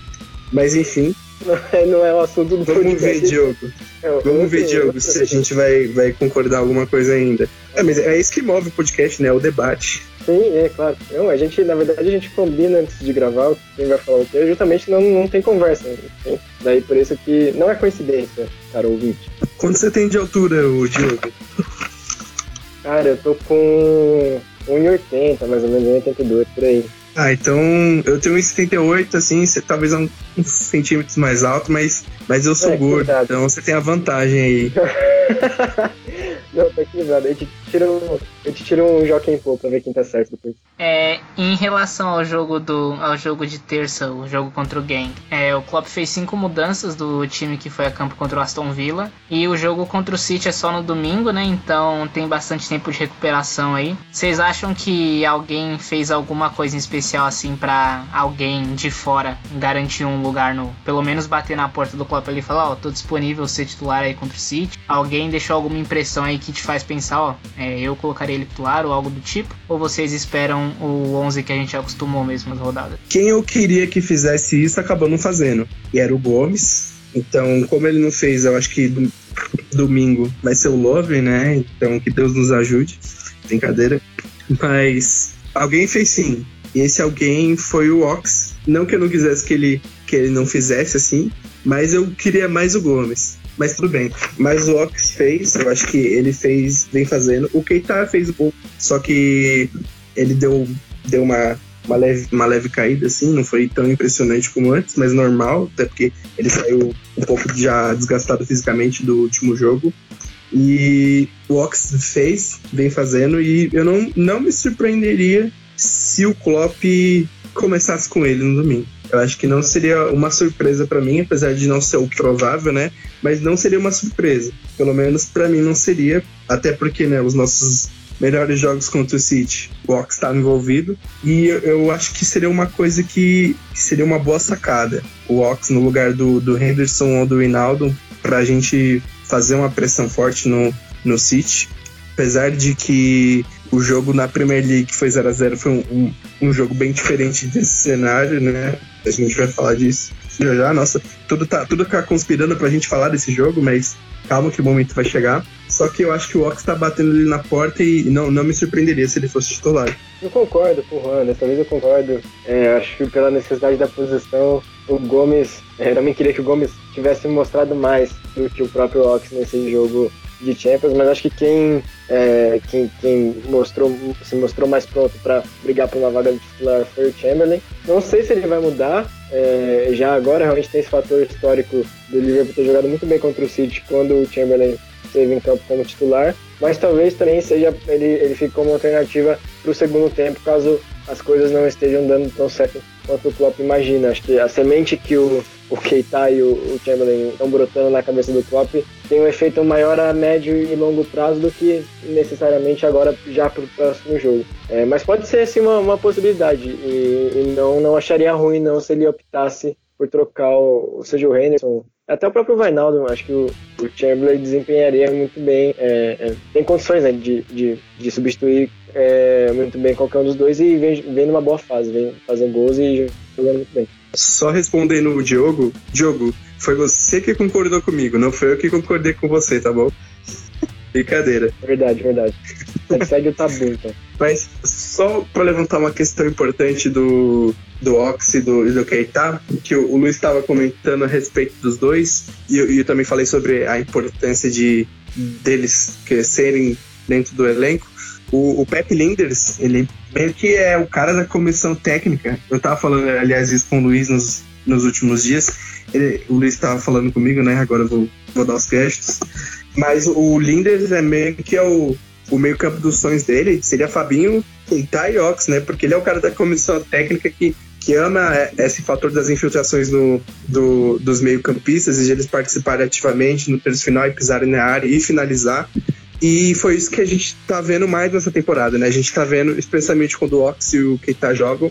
Mas enfim, não é, não é o assunto do Vamos ver, Diogo. É, Vamos ver, Diogo, se a gente vai, vai concordar alguma coisa ainda. É, mas é isso que move o podcast, né? O debate. Sim, é claro. Não, a gente, na verdade, a gente combina antes de gravar quem vai falar o que, justamente não, não tem conversa. Daí por isso que não é coincidência, cara, ouvinte. Quanto você tem de altura, o Diogo? Cara, eu tô com 1,80, mais ou menos 1,82 por aí. Ah, então eu tenho 1,78, assim, você talvez é um, uns centímetros mais alto, mas, mas eu sou é, gordo, cuidado. então você tem a vantagem aí. Não, tá equilibrado. A gente tira a gente tira um Joaquim Pô pra ver quem tá certo depois. É, em relação ao jogo do ao jogo de terça, o jogo contra o Gang, é, o Klopp fez cinco mudanças do time que foi a campo contra o Aston Villa e o jogo contra o City é só no domingo, né? Então tem bastante tempo de recuperação aí. Vocês acham que alguém fez alguma coisa em especial assim para alguém de fora garantir um lugar no, pelo menos bater na porta do Klopp ali e falar, ó, oh, tô disponível ser titular aí contra o City? Alguém deixou alguma impressão aí que te faz pensar, ó, é, eu colocaria ele titular ou algo do tipo? Ou vocês esperam o 11 que a gente acostumou mesmo nas rodadas? Quem eu queria que fizesse isso acabou não fazendo. E era o Gomes. Então, como ele não fez, eu acho que do, domingo vai ser o Love, né? Então, que Deus nos ajude. Brincadeira. Mas alguém fez sim. E esse alguém foi o Ox. Não que eu não quisesse que ele, que ele não fizesse assim, mas eu queria mais o Gomes. Mas tudo bem. Mas o Ox fez, eu acho que ele fez, vem fazendo. O Keita fez o só que ele deu, deu uma, uma, leve, uma leve caída, assim, não foi tão impressionante como antes, mas normal, até porque ele saiu um pouco já desgastado fisicamente do último jogo. E o Ox fez, vem fazendo, e eu não, não me surpreenderia se o Klopp começasse com ele no domingo. Eu acho que não seria uma surpresa para mim, apesar de não ser o provável, né? Mas não seria uma surpresa. Pelo menos para mim não seria, até porque, né, os nossos melhores jogos contra o City, o Ox estava envolvido, e eu, eu, acho que seria uma coisa que, que, seria uma boa sacada. O Ox no lugar do, do Henderson ou do Rinaldo, para a gente fazer uma pressão forte no, no City. Apesar de que o jogo na Premier League foi 0 a 0 foi um, um, um, jogo bem diferente desse cenário, né? A gente vai falar disso já já. Nossa, tudo tá, tudo tá conspirando pra gente falar desse jogo, mas calma que o momento vai chegar. Só que eu acho que o Ox tá batendo ali na porta e não, não me surpreenderia se ele fosse titular. Eu concordo com o Juan, dessa vez eu concordo. É, acho que pela necessidade da posição, o Gomes. É, também queria que o Gomes tivesse mostrado mais do que o próprio Ox nesse jogo de Champions, mas acho que quem, é, quem, quem mostrou, se mostrou mais pronto para brigar por uma vaga de titular foi o Chamberlain. Não sei se ele vai mudar, é, já agora realmente tem esse fator histórico do Liverpool ter jogado muito bem contra o City quando o Chamberlain esteve em campo como titular, mas talvez também seja ele, ele fique como alternativa para o segundo tempo, caso as coisas não estejam dando tão certo quanto o Klopp imagina. Acho que a semente que o, o Keita e o, o Chamberlain estão brotando na cabeça do Klopp tem um efeito maior a médio e longo prazo do que necessariamente agora já para o próximo jogo. É, mas pode ser assim uma, uma possibilidade e, e, não, não acharia ruim não se ele optasse por trocar o, seja o Henderson até o próprio Vainaldo, acho que o, o Chamberlain desempenharia muito bem, é, é, tem condições né, de, de, de substituir é, muito bem qualquer um dos dois e vem, vem numa boa fase, vem fazendo gols e jogando muito bem. só respondendo o Diogo, Diogo, foi você que concordou comigo, não foi eu que concordei com você, tá bom? Brincadeira. Verdade, verdade. Segue o tabu, então. Mas só para levantar uma questão importante do, do Ox e do, Keita, que o, o Luiz estava comentando a respeito dos dois, e eu, eu, também falei sobre a importância de deles crescerem dentro do elenco. O, o Pep Linders, ele meio que é o cara da comissão técnica. Eu tava falando, aliás, isso com o Luiz nos, nos últimos dias. Ele, o Luiz tava falando comigo, né? Agora eu vou, vou dar os créditos. Mas o Linders é meio que é o, o meio-campo dos sonhos dele. Seria Fabinho, e Ox, né? Porque ele é o cara da comissão técnica que que ama esse fator das infiltrações no, do, dos meio-campistas e de eles participarem ativamente no terço final e pisarem na área e finalizar. E foi isso que a gente tá vendo mais nessa temporada, né? A gente tá vendo, especialmente quando o Ox e o Keita jogam,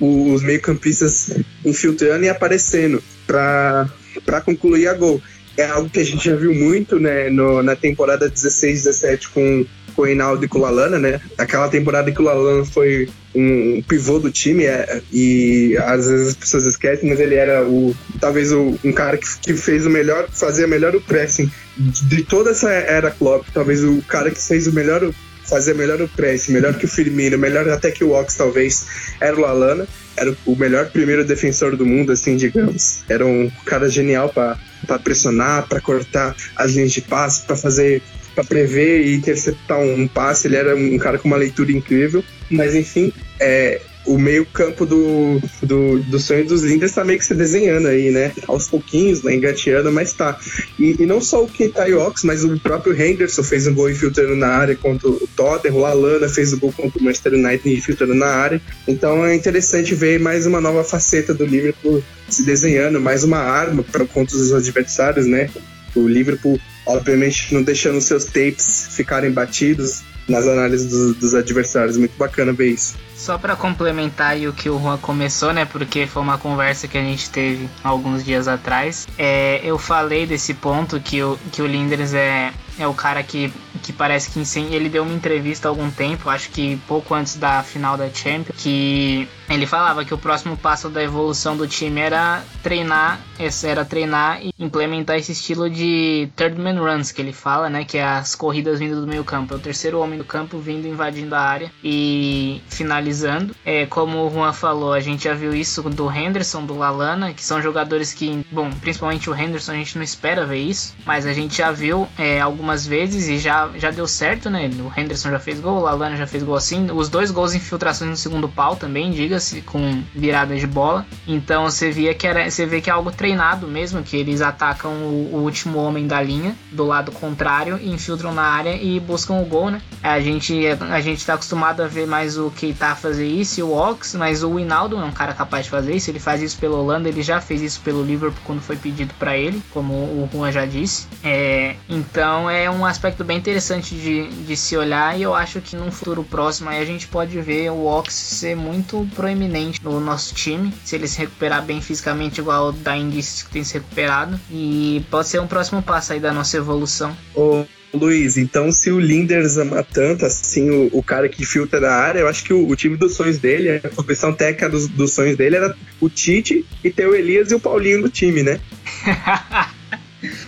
os meio-campistas infiltrando e aparecendo para concluir a gol. É algo que a gente já viu muito né, no, na temporada 16-17 com com o Reinaldo e com o Lalana, né? Aquela temporada que o Lalana foi um pivô do time é, e às vezes as pessoas esquecem, mas ele era o talvez o, um cara que, que fez o melhor, fazia melhor o pressing de toda essa era Klopp, talvez o cara que fez o melhor fazia melhor o pressing, melhor que o Firmino, melhor até que o Ox talvez, era o Lalana, era o melhor primeiro defensor do mundo, assim, digamos. Era um cara genial para pressionar, para cortar as linhas de passe, para fazer para prever e interceptar um passe. Ele era um cara com uma leitura incrível. Mas enfim, é, o meio-campo do, do, do sonho dos Linders tá meio que se desenhando aí, né? Aos pouquinhos, né? Engateando, mas tá. E, e não só o Keita Ox, mas o próprio Henderson fez um gol infiltrando na área contra o Tottenham, o Alana fez o gol contra o Manchester United infiltrando na área. Então é interessante ver mais uma nova faceta do Liverpool se desenhando, mais uma arma para contra os adversários, né? O Liverpool obviamente não deixando seus tapes ficarem batidos nas análises do, dos adversários. Muito bacana ver isso. Só para complementar o que o Juan começou, né? Porque foi uma conversa que a gente teve alguns dias atrás. É, eu falei desse ponto que o, que o Linders é, é o cara que, que parece que ensina. Ele deu uma entrevista há algum tempo, acho que pouco antes da final da Champions, que ele falava que o próximo passo da evolução do time era treinar, era treinar e implementar esse estilo de third man runs que ele fala, né? Que é as corridas vindo do meio campo. É o terceiro homem do campo vindo invadindo a área e finalizando. É, como o Juan falou, a gente já viu isso do Henderson, do Lalana, que são jogadores que, bom, principalmente o Henderson, a gente não espera ver isso, mas a gente já viu é, algumas vezes e já, já deu certo, né? O Henderson já fez gol, o Lalana já fez gol assim. Os dois gols infiltrações no segundo pau também, diga diga-se, com virada de bola. Então você via que era, você vê que é algo treinado mesmo, que eles atacam o, o último homem da linha do lado contrário, infiltram na área e buscam o gol, né? A gente a gente tá acostumado a ver mais o Keita fazer isso e o Ox, mas o Winaldo é um cara capaz de fazer isso. Ele faz isso pelo Holanda, ele já fez isso pelo Liverpool quando foi pedido para ele, como o Juan já disse. É, então é um aspecto bem interessante de, de se olhar e eu acho que num futuro próximo aí a gente pode ver o Ox ser muito proeminente no nosso time, se ele se recuperar bem fisicamente, igual da indícios que tem se recuperado. E pode ser um próximo passo aí da nossa evolução. Ô, Luiz, então se o Linders ama tanto, assim, o, o cara que filtra na área, eu acho que o, o time dos sonhos dele, a comissão técnica dos, dos sonhos dele era o Tite e ter o Elias e o Paulinho no time, né?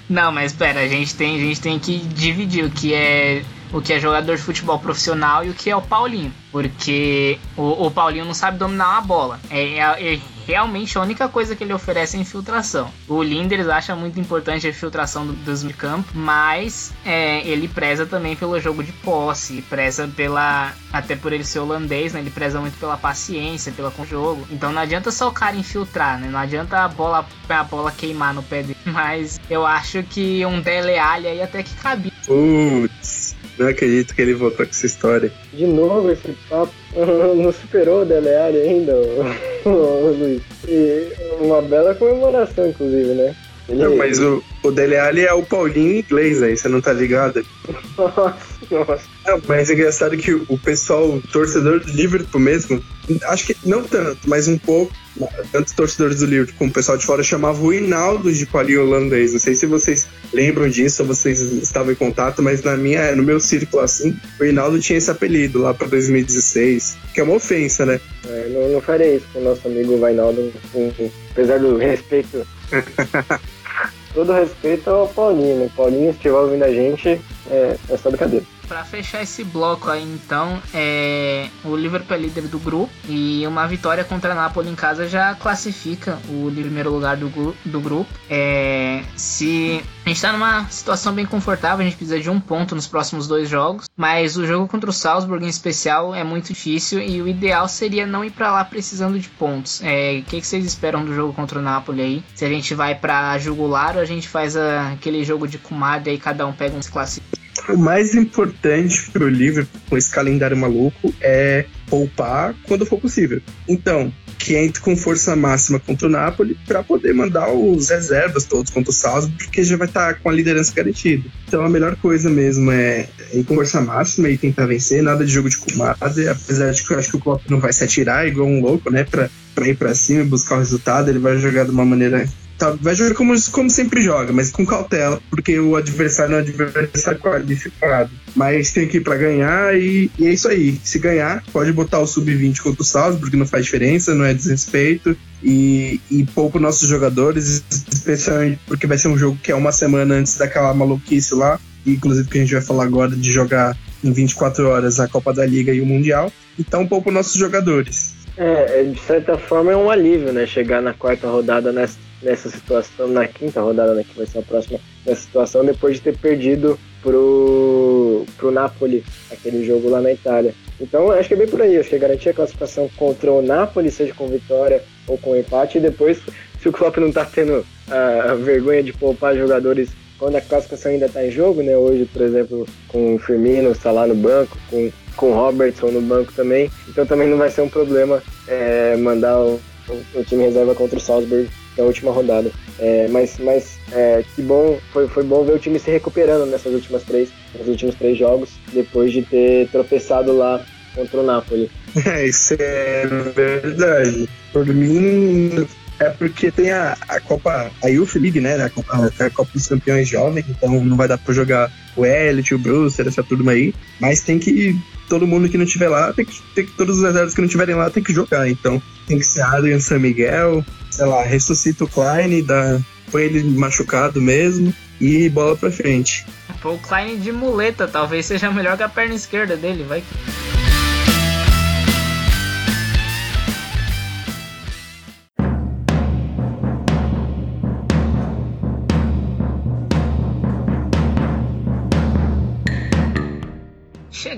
Não, mas espera, a gente tem, a gente tem que dividir o que é o que é jogador de futebol profissional e o que é o Paulinho. Porque o, o Paulinho não sabe dominar uma bola. É, é, é, realmente a única coisa que ele oferece é infiltração. O Linders acha muito importante a infiltração do, dos de campo, mas é, ele preza também pelo jogo de posse, preza pela. Até por ele ser holandês, né? Ele preza muito pela paciência, pela com jogo. Então não adianta só o cara infiltrar, né? Não adianta a bola, a bola queimar no pé dele. Mas eu acho que um Dele Alli aí até que cabia. Putz. Não acredito que ele voltou com essa história. De novo esse papo. Não superou o Dele Alli ainda, Luiz. E uma bela comemoração, inclusive, né? Ele... Não, mas o, o Dele Alli é o Paulinho em inglês aí, você não tá ligado? Nossa, nossa. Não, mas é engraçado que o pessoal, o torcedor do Liverpool mesmo, acho que não tanto, mas um pouco, tanto torcedores do Liverpool como o pessoal de fora chamava o Hinaldo de Paulinho holandês. Não sei se vocês lembram disso ou vocês estavam em contato, mas na minha, no meu círculo assim, o Hinaldo tinha esse apelido lá para 2016, que é uma ofensa, né? É, não, não faria isso com o nosso amigo Vainaldo, apesar do respeito. Todo respeito ao Paulinho, né? Paulinho, se estiver ouvindo a gente, é, é só brincadeira. Para fechar esse bloco aí, então, é... o Liverpool é líder do grupo e uma vitória contra a Napoli em casa já classifica o primeiro lugar do, gru... do grupo. É... Se a gente está numa situação bem confortável, a gente precisa de um ponto nos próximos dois jogos, mas o jogo contra o Salzburg em especial é muito difícil e o ideal seria não ir para lá precisando de pontos. É... O que, que vocês esperam do jogo contra o Napoli aí? Se a gente vai para jugular ou a gente faz a... aquele jogo de comadre aí cada um pega um classifica? O mais importante para o Liverpool com esse calendário maluco é poupar quando for possível. Então, que entre com força máxima contra o Napoli para poder mandar os reservas todos contra o Salzburg, porque já vai estar tá com a liderança garantida. Então a melhor coisa mesmo é ir com força máxima e tentar vencer, nada de jogo de comadre, apesar de que eu acho que o Klopp não vai se atirar igual um louco, né, para ir para cima e buscar o resultado, ele vai jogar de uma maneira Tá, vai jogar como, como sempre joga, mas com cautela, porque o adversário é um adversário qualificado. Mas tem que ir pra ganhar e, e, é isso aí. Se ganhar, pode botar o sub-20 contra o Salzburg, porque não faz diferença, não é desrespeito. E, e pouco nossos jogadores, especialmente porque vai ser um jogo que é uma semana antes daquela maluquice lá. Inclusive que a gente vai falar agora de jogar em 24 horas a Copa da Liga e o Mundial. Então, pouco nossos jogadores. É, de certa forma é um alívio, né? Chegar na quarta rodada nessa nessa situação, na quinta rodada, né, que vai ser a próxima, nessa situação, depois de ter perdido pro, pro Napoli, aquele jogo lá na Itália. Então, acho que é bem por aí, acho que é garantir a classificação contra o Napoli, seja com vitória ou com empate, e depois, se o Klopp não tá tendo a, vergonha de poupar jogadores quando a classificação ainda está em jogo, né? Hoje, por exemplo, com o Firmino está lá no banco, com, com o Robertson no banco também. Então também não vai ser um problema é, mandar o, o, time reserva contra o Salzburg na última rodada. É, mas mas é, que bom, foi, foi bom ver o time se recuperando nessas últimas três, nos últimos três jogos, depois de ter tropeçado lá contra o Napoli. É, isso é verdade. Por mim, é porque tem a, a Copa, a Youth League, né? A Copa, a Copa dos Campeões Jovens, então não vai dar pra jogar o Elliot, o Bruce, essa turma aí. Mas tem que. Todo mundo que não estiver lá, tem que, tem que. Todos os reservas que não estiverem lá tem que jogar. Então tem que ser Adrian San Miguel, sei lá, ressuscita o Klein, dá, põe ele machucado mesmo e bola pra frente. Pô, o Klein de muleta talvez seja melhor que a perna esquerda dele, vai.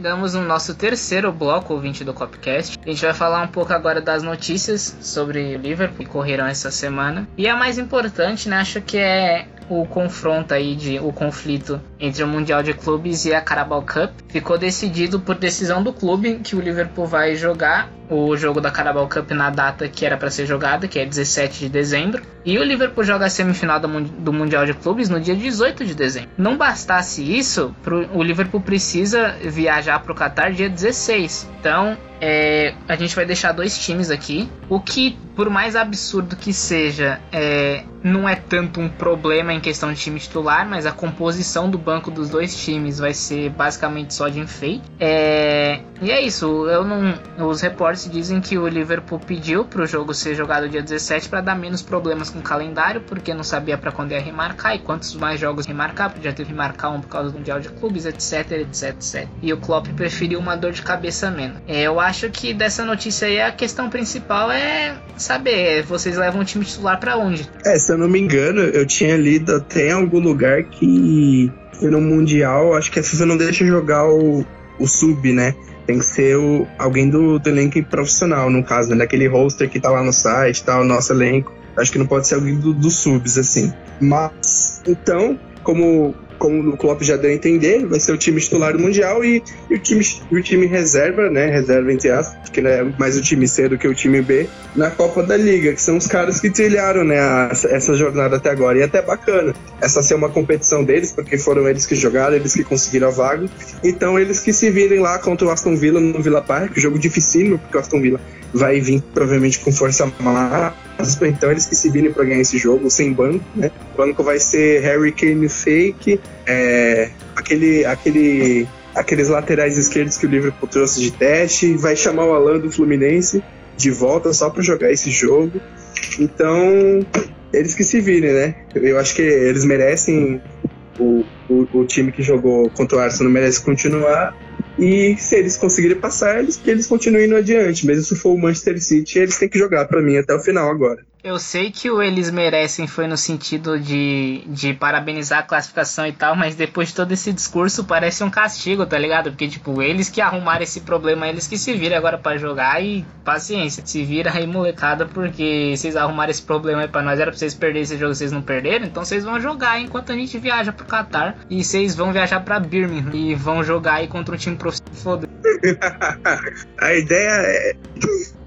Chegamos no nosso terceiro bloco, ouvinte do Copcast. A gente vai falar um pouco agora das notícias sobre o Liverpool que correram essa semana. E a mais importante, né, acho que é o confronto aí de o conflito entre o Mundial de Clubes e a Carabao Cup. Ficou decidido por decisão do clube que o Liverpool vai jogar o jogo da Carabao Cup na data que era para ser jogada, que é 17 de dezembro, e o Liverpool joga a semifinal do Mundial de Clubes no dia 18 de dezembro. Não bastasse isso, o Liverpool precisa viajar para o Qatar dia 16. Então, é, a gente vai deixar dois times aqui. O que, por mais absurdo que seja, é, não é tanto um problema em questão de time titular, mas a composição do banco dos dois times vai ser basicamente só de enfeite. É, e é isso. Eu não, os reportes dizem que o Liverpool pediu para o jogo ser jogado dia 17 para dar menos problemas com o calendário, porque não sabia para quando ia remarcar e quantos mais jogos remarcar, podia ter remarcar um por causa do Mundial de Clubes, etc, etc, etc. E o Klopp preferiu uma dor de cabeça menos. É, eu acho que dessa notícia aí a questão principal é saber, vocês levam o time titular para onde? É, se eu não me engano, eu tinha lido até em algum lugar que, que no Mundial, acho que a FIFA não deixa jogar o, o sub, né? Tem que ser o, alguém do, do elenco profissional, no caso, né? Daquele roster que tá lá no site, tá, o nosso elenco. Acho que não pode ser alguém dos do subs, assim. Mas, então, como como o Klopp já deu a entender, vai ser o time titular do Mundial e, e o, time, o time reserva, né? Reserva entre aspas, porque é mais o time C do que o time B, na Copa da Liga, que são os caras que trilharam, né, a, essa jornada até agora. E é até bacana essa ser uma competição deles, porque foram eles que jogaram, eles que conseguiram a vaga. Então eles que se virem lá contra o Aston Villa no Villa Park, jogo dificílimo, porque o Aston Villa vai vir provavelmente com força máxima, então eles que se virem para ganhar esse jogo sem banco, né? O banco vai ser Harry Kane fake, é, aquele, aquele, aqueles laterais esquerdos que o Liverpool trouxe de teste, vai chamar o Alan do Fluminense de volta só para jogar esse jogo. Então, eles que se virem, né? Eu acho que eles merecem. O, o, o time que jogou contra o Arsenal merece continuar. E se eles conseguirem passar, eles que eles continuem no adiante. Mesmo se for o Manchester City, eles têm que jogar para mim até o final agora. Eu sei que o eles merecem foi no sentido de, de parabenizar a classificação e tal, mas depois de todo esse discurso parece um castigo, tá ligado? Porque, tipo, eles que arrumaram esse problema, eles que se viram agora para jogar e paciência, se vira aí molecada, porque vocês arrumaram esse problema aí pra nós, era pra vocês perderem esse jogo, vocês não perderam, então vocês vão jogar enquanto a gente viaja pro Qatar e vocês vão viajar pra Birmingham e vão jogar aí contra um time profissional. Foda. a ideia é.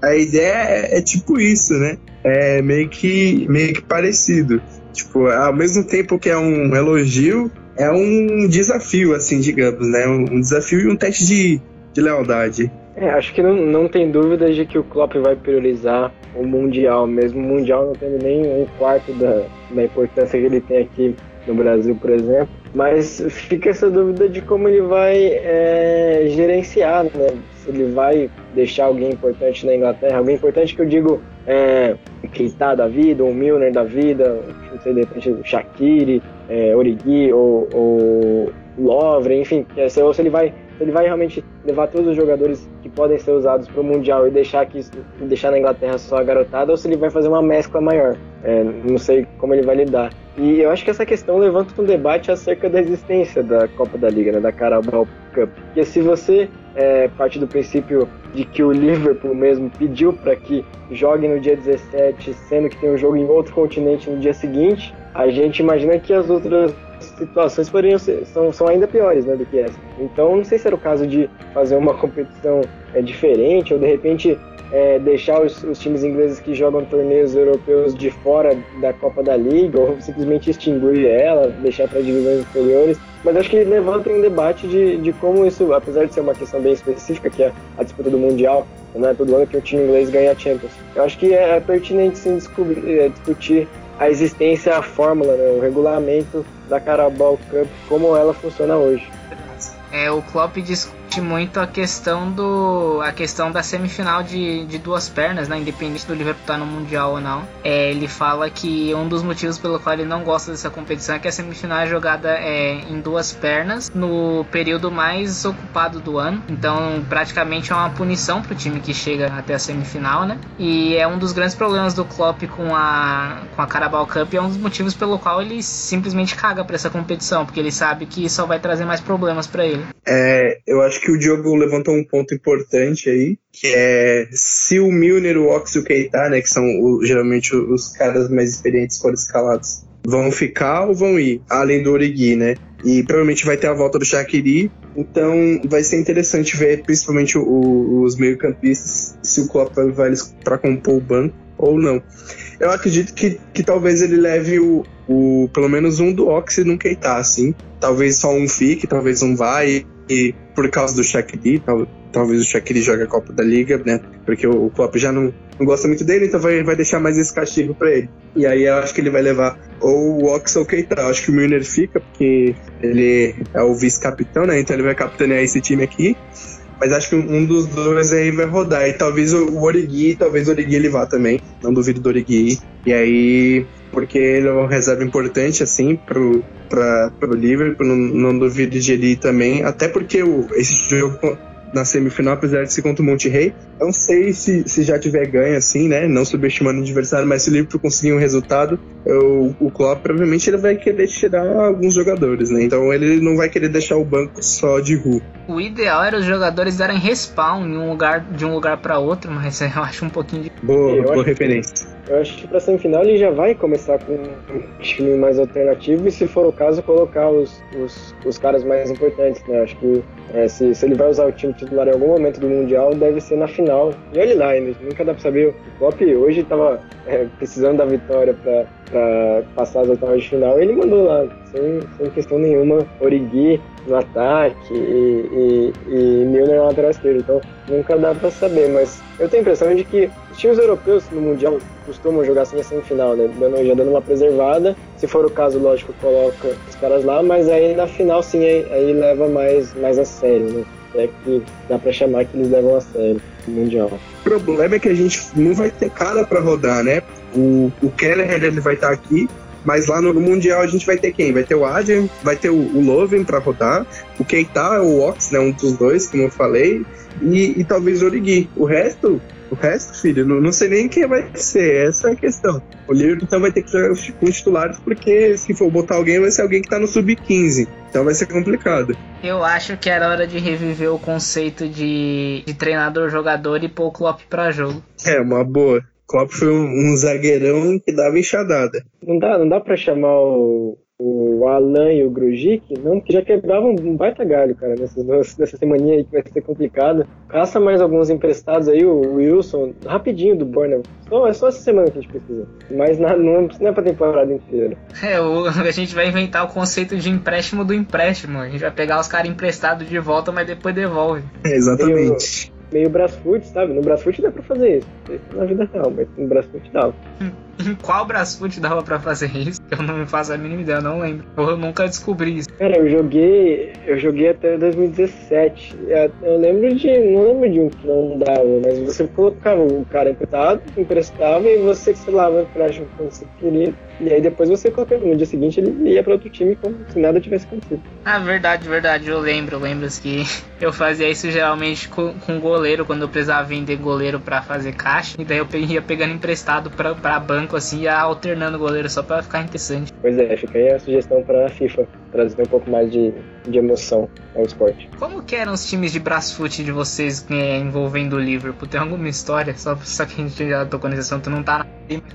A ideia é, é tipo isso, né? É meio que, meio que parecido. Tipo, ao mesmo tempo que é um elogio, é um desafio, assim, digamos, né? Um desafio e um teste de, de lealdade. É, acho que não, não tem dúvida de que o Klopp vai priorizar o Mundial, mesmo o Mundial não tendo nem um quarto da, da importância que ele tem aqui no Brasil, por exemplo. Mas fica essa dúvida de como ele vai é, gerenciar, né? Se ele vai deixar alguém importante na Inglaterra, alguém importante que eu digo é, Keita da vida, um Milner da vida, não sei, de repente o Shaqiri, é, Origi ou, ou Lovre, enfim, se ele vai ele vai realmente levar todos os jogadores que podem ser usados para o Mundial e deixar, aqui, deixar na Inglaterra só a garotada, ou se ele vai fazer uma mescla maior. É, não sei como ele vai lidar. E eu acho que essa questão levanta um debate acerca da existência da Copa da Liga, né, da Carabao Cup. Porque se você é, parte do princípio de que o Liverpool mesmo pediu para que jogue no dia 17, sendo que tem um jogo em outro continente no dia seguinte, a gente imagina que as outras situações poderiam ser, são, são ainda piores né, do que essa. Então, não sei se era o caso de fazer uma competição é, diferente ou de repente é, deixar os, os, times ingleses que jogam torneios europeus de fora da Copa da Liga ou simplesmente extinguir ela, deixar para divisões inferiores. Mas acho que levanta um debate de, de como isso, apesar de ser uma questão bem específica, que é a disputa do Mundial, não é todo ano que o time inglês ganha a Champions. Eu acho que é, é pertinente sim descobrir, é, discutir a existência, a fórmula, né, o regulamento da Carabao Cup, como ela funciona hoje. É, o Klopp discute muito a questão do a questão da semifinal de, de duas pernas, né? Independente do Liverpool estar no Mundial ou não. É, ele fala que um dos motivos pelo qual ele não gosta dessa competição é que a semifinal é jogada é, em duas pernas no período mais ocupado do ano. Então, praticamente é uma punição para o time que chega até a semifinal, né? E é um dos grandes problemas do Klopp com a com a Carabao Cup, é um dos motivos pelo qual ele simplesmente caga para essa competição, porque ele sabe que só vai trazer mais problemas para ele. É, eu acho que o Diogo levantou um ponto importante aí, que é se o Milner, o Ox e o Keita, né, que são o, geralmente os caras mais experientes foram escalados, vão ficar ou vão ir? Além do Origi, né? E provavelmente vai ter a volta do Shaqiri, então vai ser interessante ver principalmente o, os meio-campistas, se o Klopp vai eles para compor o banco ou não. Eu acredito que, que talvez ele leve o, o pelo menos um do Ox e no Keita, assim. Talvez só um fique, talvez um vai e por causa do Shaqiri, tal, talvez o Shaqiri jogue a Copa da Liga, né? Porque o, o Klopp já não, não gosta muito dele, então vai, vai deixar mais esse castigo para ele. E aí eu acho que ele vai levar ou o Ox ou o Keita. Eu acho que o Milner fica, porque ele é o vice-capitão, né? Então ele vai capitanear esse time aqui. Mas acho que um dos dois aí vai rodar. E talvez o Origi, talvez o Origi ele vá também. Não duvido do Origi. E aí porque ele é uma reserva importante, assim, pro, pra, pro Liverpool, não, não duvido de ele também, até porque o, esse jogo na semifinal, apesar de ser contra o Monte Rei. Não sei se, se já tiver ganho, assim, né? Não subestimando o adversário, mas se o Liverpool conseguir um resultado, eu, o Klopp provavelmente ele vai querer tirar alguns jogadores, né? Então ele não vai querer deixar o banco só de Ru. O ideal era os jogadores darem respawn em um lugar, de um lugar para outro, mas eu acho um pouquinho de. Boa, boa referência. Eu acho que pra semifinal ele já vai começar com um time mais alternativo e, se for o caso, colocar os, os, os caras mais importantes, né? Acho que é, se, se ele vai usar o time titular em algum momento do Mundial, deve ser na final. E olha lá, ainda, nunca dá pra saber. O Klopp hoje tava é, precisando da vitória pra passar as oitavas de final. Ele mandou lá, sem, sem questão nenhuma, Origi no ataque e, e, e Milner na lateral esquerda. Então nunca dá pra saber, mas eu tenho a impressão de que os times europeus no Mundial costumam jogar assim a semifinal, né? Dando, já dando uma preservada. Se for o caso, lógico, coloca os caras lá, mas aí na final sim, aí, aí leva mais, mais a sério, né? é que dá para chamar que eles levam a sério o Mundial. O problema é que a gente não vai ter cara para rodar, né? O, o Keller ele vai estar aqui, mas lá no, Mundial a gente vai ter quem? Vai ter o Adrian, vai ter o, o Loven para rodar, o Keita, o Ox, né? Um dos dois, como eu falei, e, e talvez o Origi. O resto, o resto, filho, não, não sei nem quem vai ser, essa é a questão. O Liverpool então vai ter que jogar com os titulares, porque se for botar alguém, vai ser alguém que tá no sub-15. Então vai ser complicado. Eu acho que era hora de reviver o conceito de, de treinador-jogador e pôr o Klopp pra jogo. É, uma boa. Klopp foi um, um zagueirão que dava enxadada. Não dá, não dá pra chamar o, o Alan e o Grujic, não, que já quebravam um baita galho, cara, nessas, nessa semaninha aí que vai ser complicado. Caça mais alguns emprestados aí, o Wilson, rapidinho do Bournemouth. Só, é só essa semana que a gente precisa. Mas não, não, não é pra temporada inteira. É, o, a gente vai inventar o conceito de empréstimo do empréstimo. A gente vai pegar os caras emprestados de volta, mas depois devolve. É, exatamente. Meio, Brasfoot, sabe? No Brasfoot dá pra fazer isso. Na vida real, mas no Brasfoot dá. Em qual Brasfoot dava pra fazer isso? Eu não me faço a mínima ideia, eu não lembro. Eu nunca descobri isso. Cara, eu joguei. Eu joguei até 2017. Eu lembro de. Não lembro de um que não dava, mas você colocava o cara emprestado, emprestava e você, sei lá, empréstimo quando você queria. E aí depois você colocava. No dia seguinte ele ia pra outro time como se nada tivesse acontecido. Ah, verdade, verdade. Eu lembro, eu lembro que eu fazia isso geralmente com, com goleiro, quando eu precisava vender goleiro pra fazer caixa. E daí eu ia pegando emprestado pra, pra banco banco assim, ia alternando o goleiro só pra ficar interessante. Pois é, fica aí a sugestão pra FIFA, trazer um pouco mais de, de emoção ao esporte. Como que eram os times de Brasfoot de vocês é, envolvendo o Liverpool? Tem alguma história? Só, só que a gente já tocou nesse assunto, não tá na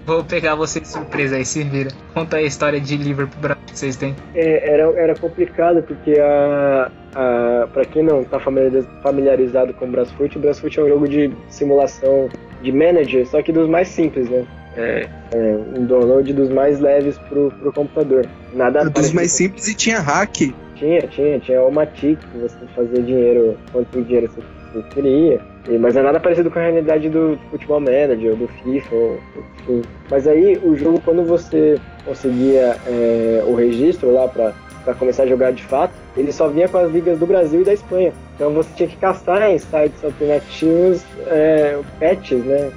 Vou pegar você de surpresa aí, se vira. Conta a história de Liverpool que vocês têm. É, era, era complicado porque a, a, pra quem não tá familiarizado com o Brasfoot, o Brasfoot é um jogo de simulação de manager, só que dos mais simples, né? É, é, um download dos mais leves pro, pro computador. Nada dos mais simples e tinha hack. Tinha, tinha, tinha o Matic, que você fazia dinheiro, quanto dinheiro você, você queria. E, mas é nada parecido com a realidade do Futebol Manager, ou do FIFA, ou, enfim. Mas aí o jogo, quando você conseguia é, o registro lá para para começar a jogar de fato, ele só vinha com as ligas do Brasil e da Espanha. Então você tinha que caçar em sites alternativos é, patches, né?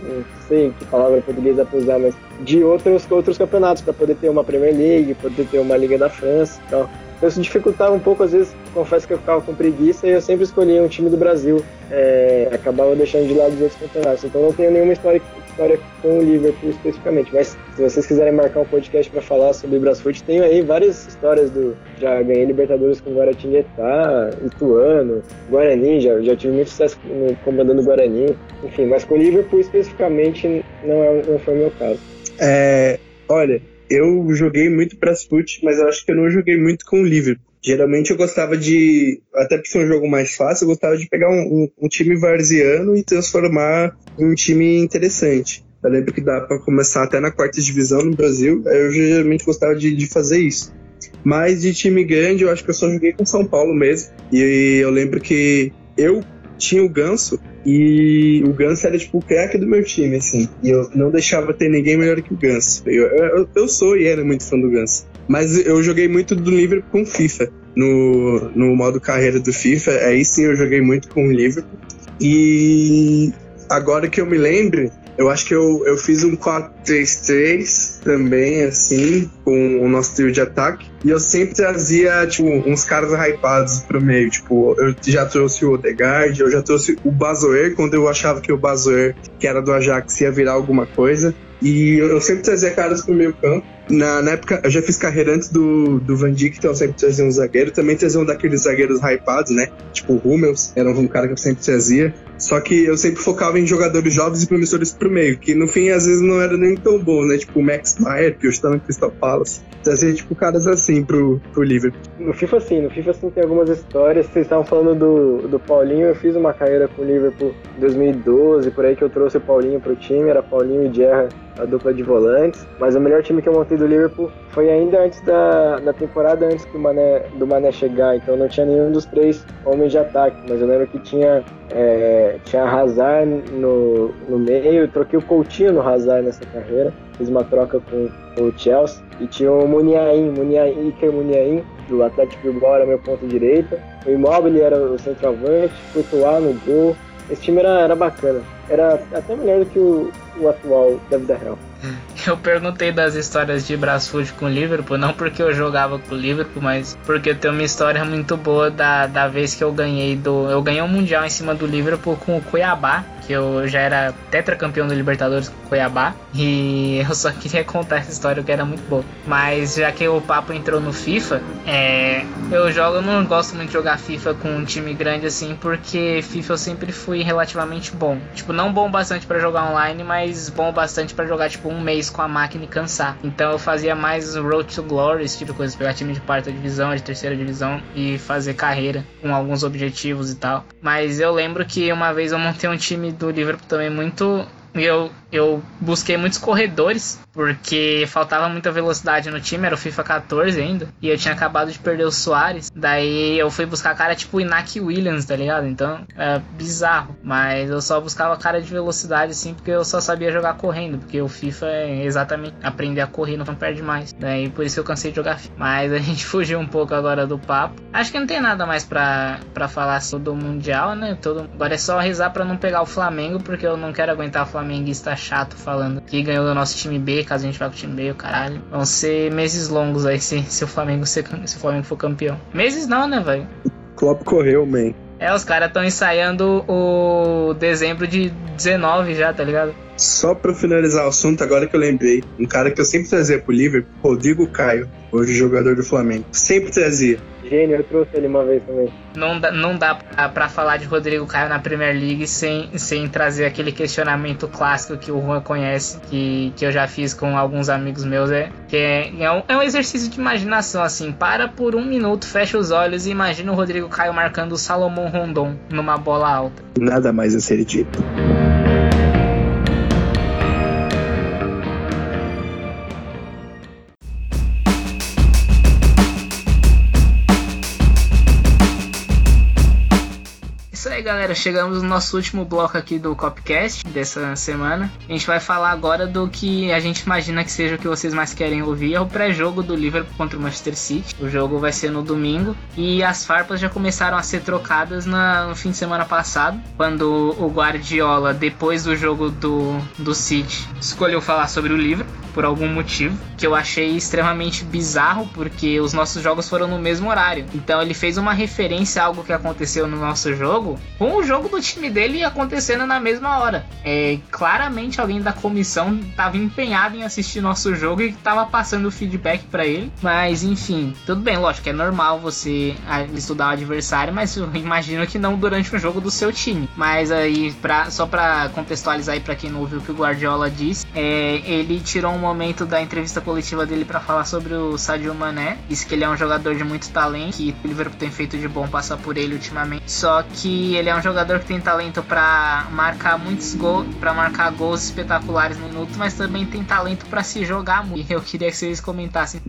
Sei que palavra portuguesa para usar, mas de outros, outros campeonatos, para poder ter uma Premier League, poder ter uma Liga da França e tal. Então isso dificultava um pouco, às vezes, confesso que eu ficava com preguiça e eu sempre escolhia um time do Brasil. É, acabava deixando de lado os outros campeonatos. Então não tenho nenhuma história história com o Liverpool especificamente. Mas se vocês quiserem marcar um podcast para falar sobre Brasfoot, tenho aí várias histórias do. Já ganhei Libertadores com Guaratinguetá, Ituano, Guarani, já, já tive muito sucesso comandando Guarani. Enfim, mas com o Liverpool especificamente não, é, não foi o meu caso. É, olha, eu joguei muito Brasfoot, mas eu acho que eu não joguei muito com o Liverpool. Geralmente eu gostava de, até por ser um jogo mais fácil, eu gostava de pegar um, um, um time varziano e transformar em um time interessante. Eu lembro que dá para começar até na quarta divisão no Brasil, eu geralmente gostava de, de fazer isso. Mas de time grande, eu acho que eu só joguei com São Paulo mesmo. E eu lembro que eu tinha o Ganso e o Ganso era tipo o craque do meu time, assim. E eu não deixava ter ninguém melhor que o Ganso. Eu, eu, eu sou e era muito fã do Ganso. Mas eu joguei muito do Liverpool com FIFA. No, no modo carreira do FIFA, aí sim eu joguei muito com o Liverpool. E agora que eu me lembro, eu acho que eu, eu fiz um 4-3-3 também, assim, com o nosso trio de ataque. E eu sempre trazia, tipo, uns caras hypados pro meio. Tipo, eu já trouxe o Odegaard, eu já trouxe o Bazoer, quando eu achava que o Bazoer, que era do Ajax, ia virar alguma coisa. E eu sempre trazia caras pro meio campo. Na, na, época, eu já fiz carreira antes do, do Van Dijk, então sempre trazia um zagueiro. Também trazia um daqueles zagueiros hypados, né? Tipo o Hummels, era um cara que eu sempre trazia. Só que eu sempre focava em jogadores jovens e promissores pro meio, que no fim às vezes não era nem tão bom, né? Tipo o Max Meyer, que eu estava no Crystal Palace. Trazia tipo caras assim pro, pro Liverpool. No FIFA sim, no FIFA sim tem algumas histórias. Vocês estavam falando do, do Paulinho, eu fiz uma carreira com o Liverpool em 2012, por aí que eu trouxe o Paulinho pro time, era Paulinho e Gerra a dupla de volantes. Mas o melhor time que eu montei do Liverpool foi ainda antes da, da temporada, antes do Mané, do Mané chegar. Então não tinha nenhum dos três homens de ataque. Mas eu lembro que tinha, é, tinha Hazard no, no meio. troquei o Coutinho no Hazard nessa carreira. Fiz uma troca com o Chelsea. E tinha o Muniain, Muniain, Iker Muniain, do Atlético Bilbao era meu ponto direita, o Immobile era o centroavante, Courtois no gol. Esse time era, era bacana. Era até melhor do que o, o atual da vida real. Eu perguntei das histórias de Brasfoot com o Liverpool, não porque eu jogava com o Liverpool, mas porque tem uma história muito boa da, da vez que eu ganhei do. Eu ganhei um Mundial em cima do Liverpool com o Cuiabá, que eu já era tetracampeão do Libertadores com Cuiabá. E eu só queria contar essa história que era muito boa. Mas já que o papo entrou no FIFA, é, eu jogo, eu não gosto muito de jogar FIFA com um time grande assim, porque FIFA eu sempre fui relativamente bom. Tipo, não bom bastante para jogar online, mas bom bastante para jogar tipo um mês com a máquina e cansar. Então eu fazia mais Road to Glory, esse tipo de coisa, pegar time de quarta divisão, de terceira divisão e fazer carreira com alguns objetivos e tal. Mas eu lembro que uma vez eu montei um time do Liverpool também muito eu, eu busquei muitos corredores, porque faltava muita velocidade no time, era o FIFA 14 ainda, e eu tinha acabado de perder o Soares. Daí eu fui buscar cara tipo Inaki Williams, tá ligado? Então é bizarro, mas eu só buscava cara de velocidade assim, porque eu só sabia jogar correndo, porque o FIFA é exatamente aprender a correr, não perde mais. Daí por isso eu cansei de jogar FIFA. Mas a gente fugiu um pouco agora do papo. Acho que não tem nada mais pra, falar assim, do Mundial, né? Todo, agora é só rezar pra não pegar o Flamengo, porque eu não quero aguentar o flamenguista chato falando que ganhou do nosso time B, caso a gente vá com o time B, o caralho. Vão ser meses longos aí se, se, o, Flamengo se, se o Flamengo for campeão. Meses não, né, velho? Klopp correu, man. É, os caras estão ensaiando o dezembro de 19 já, tá ligado? Só pra finalizar o assunto, agora que eu lembrei, um cara que eu sempre trazia pro Liverpool, Rodrigo Caio, hoje jogador do Flamengo. Sempre trazia gênio, eu trouxe ele uma vez também. Não dá, não dá pra, pra falar de Rodrigo Caio na Premier League sem, sem trazer aquele questionamento clássico que o Juan conhece, que, que eu já fiz com alguns amigos meus, é que é, é, um, é um exercício de imaginação, assim, para por um minuto, fecha os olhos e imagina o Rodrigo Caio marcando o Salomão Rondon numa bola alta. Nada mais a ser dito. Galera, chegamos no nosso último bloco aqui do Copcast dessa semana. A gente vai falar agora do que a gente imagina que seja o que vocês mais querem ouvir, é o pré-jogo do Liverpool contra o Manchester City. O jogo vai ser no domingo e as farpas já começaram a ser trocadas na, no fim de semana passado, quando o Guardiola, depois do jogo do, do City, escolheu falar sobre o Liverpool por algum motivo, que eu achei extremamente bizarro, porque os nossos jogos foram no mesmo horário. Então ele fez uma referência a algo que aconteceu no nosso jogo, com o jogo do time dele acontecendo na mesma hora. É, claramente alguém da comissão estava empenhado em assistir nosso jogo e estava passando o feedback para ele. Mas enfim, tudo bem, lógico, é normal você ah, estudar o adversário, mas eu imagino que não durante o jogo do seu time. Mas aí, pra, só para contextualizar aí para quem não ouviu o que o Guardiola disse, é, ele tirou um momento da entrevista coletiva dele para falar sobre o Sadio Mané. Disse que ele é um jogador de muito talento, que o Liverpool tem feito de bom passar por ele ultimamente. Só que ele é um jogador que tem talento para marcar muitos gols, para marcar gols espetaculares no minuto, mas também tem talento para se jogar muito. Eu queria que vocês comentassem.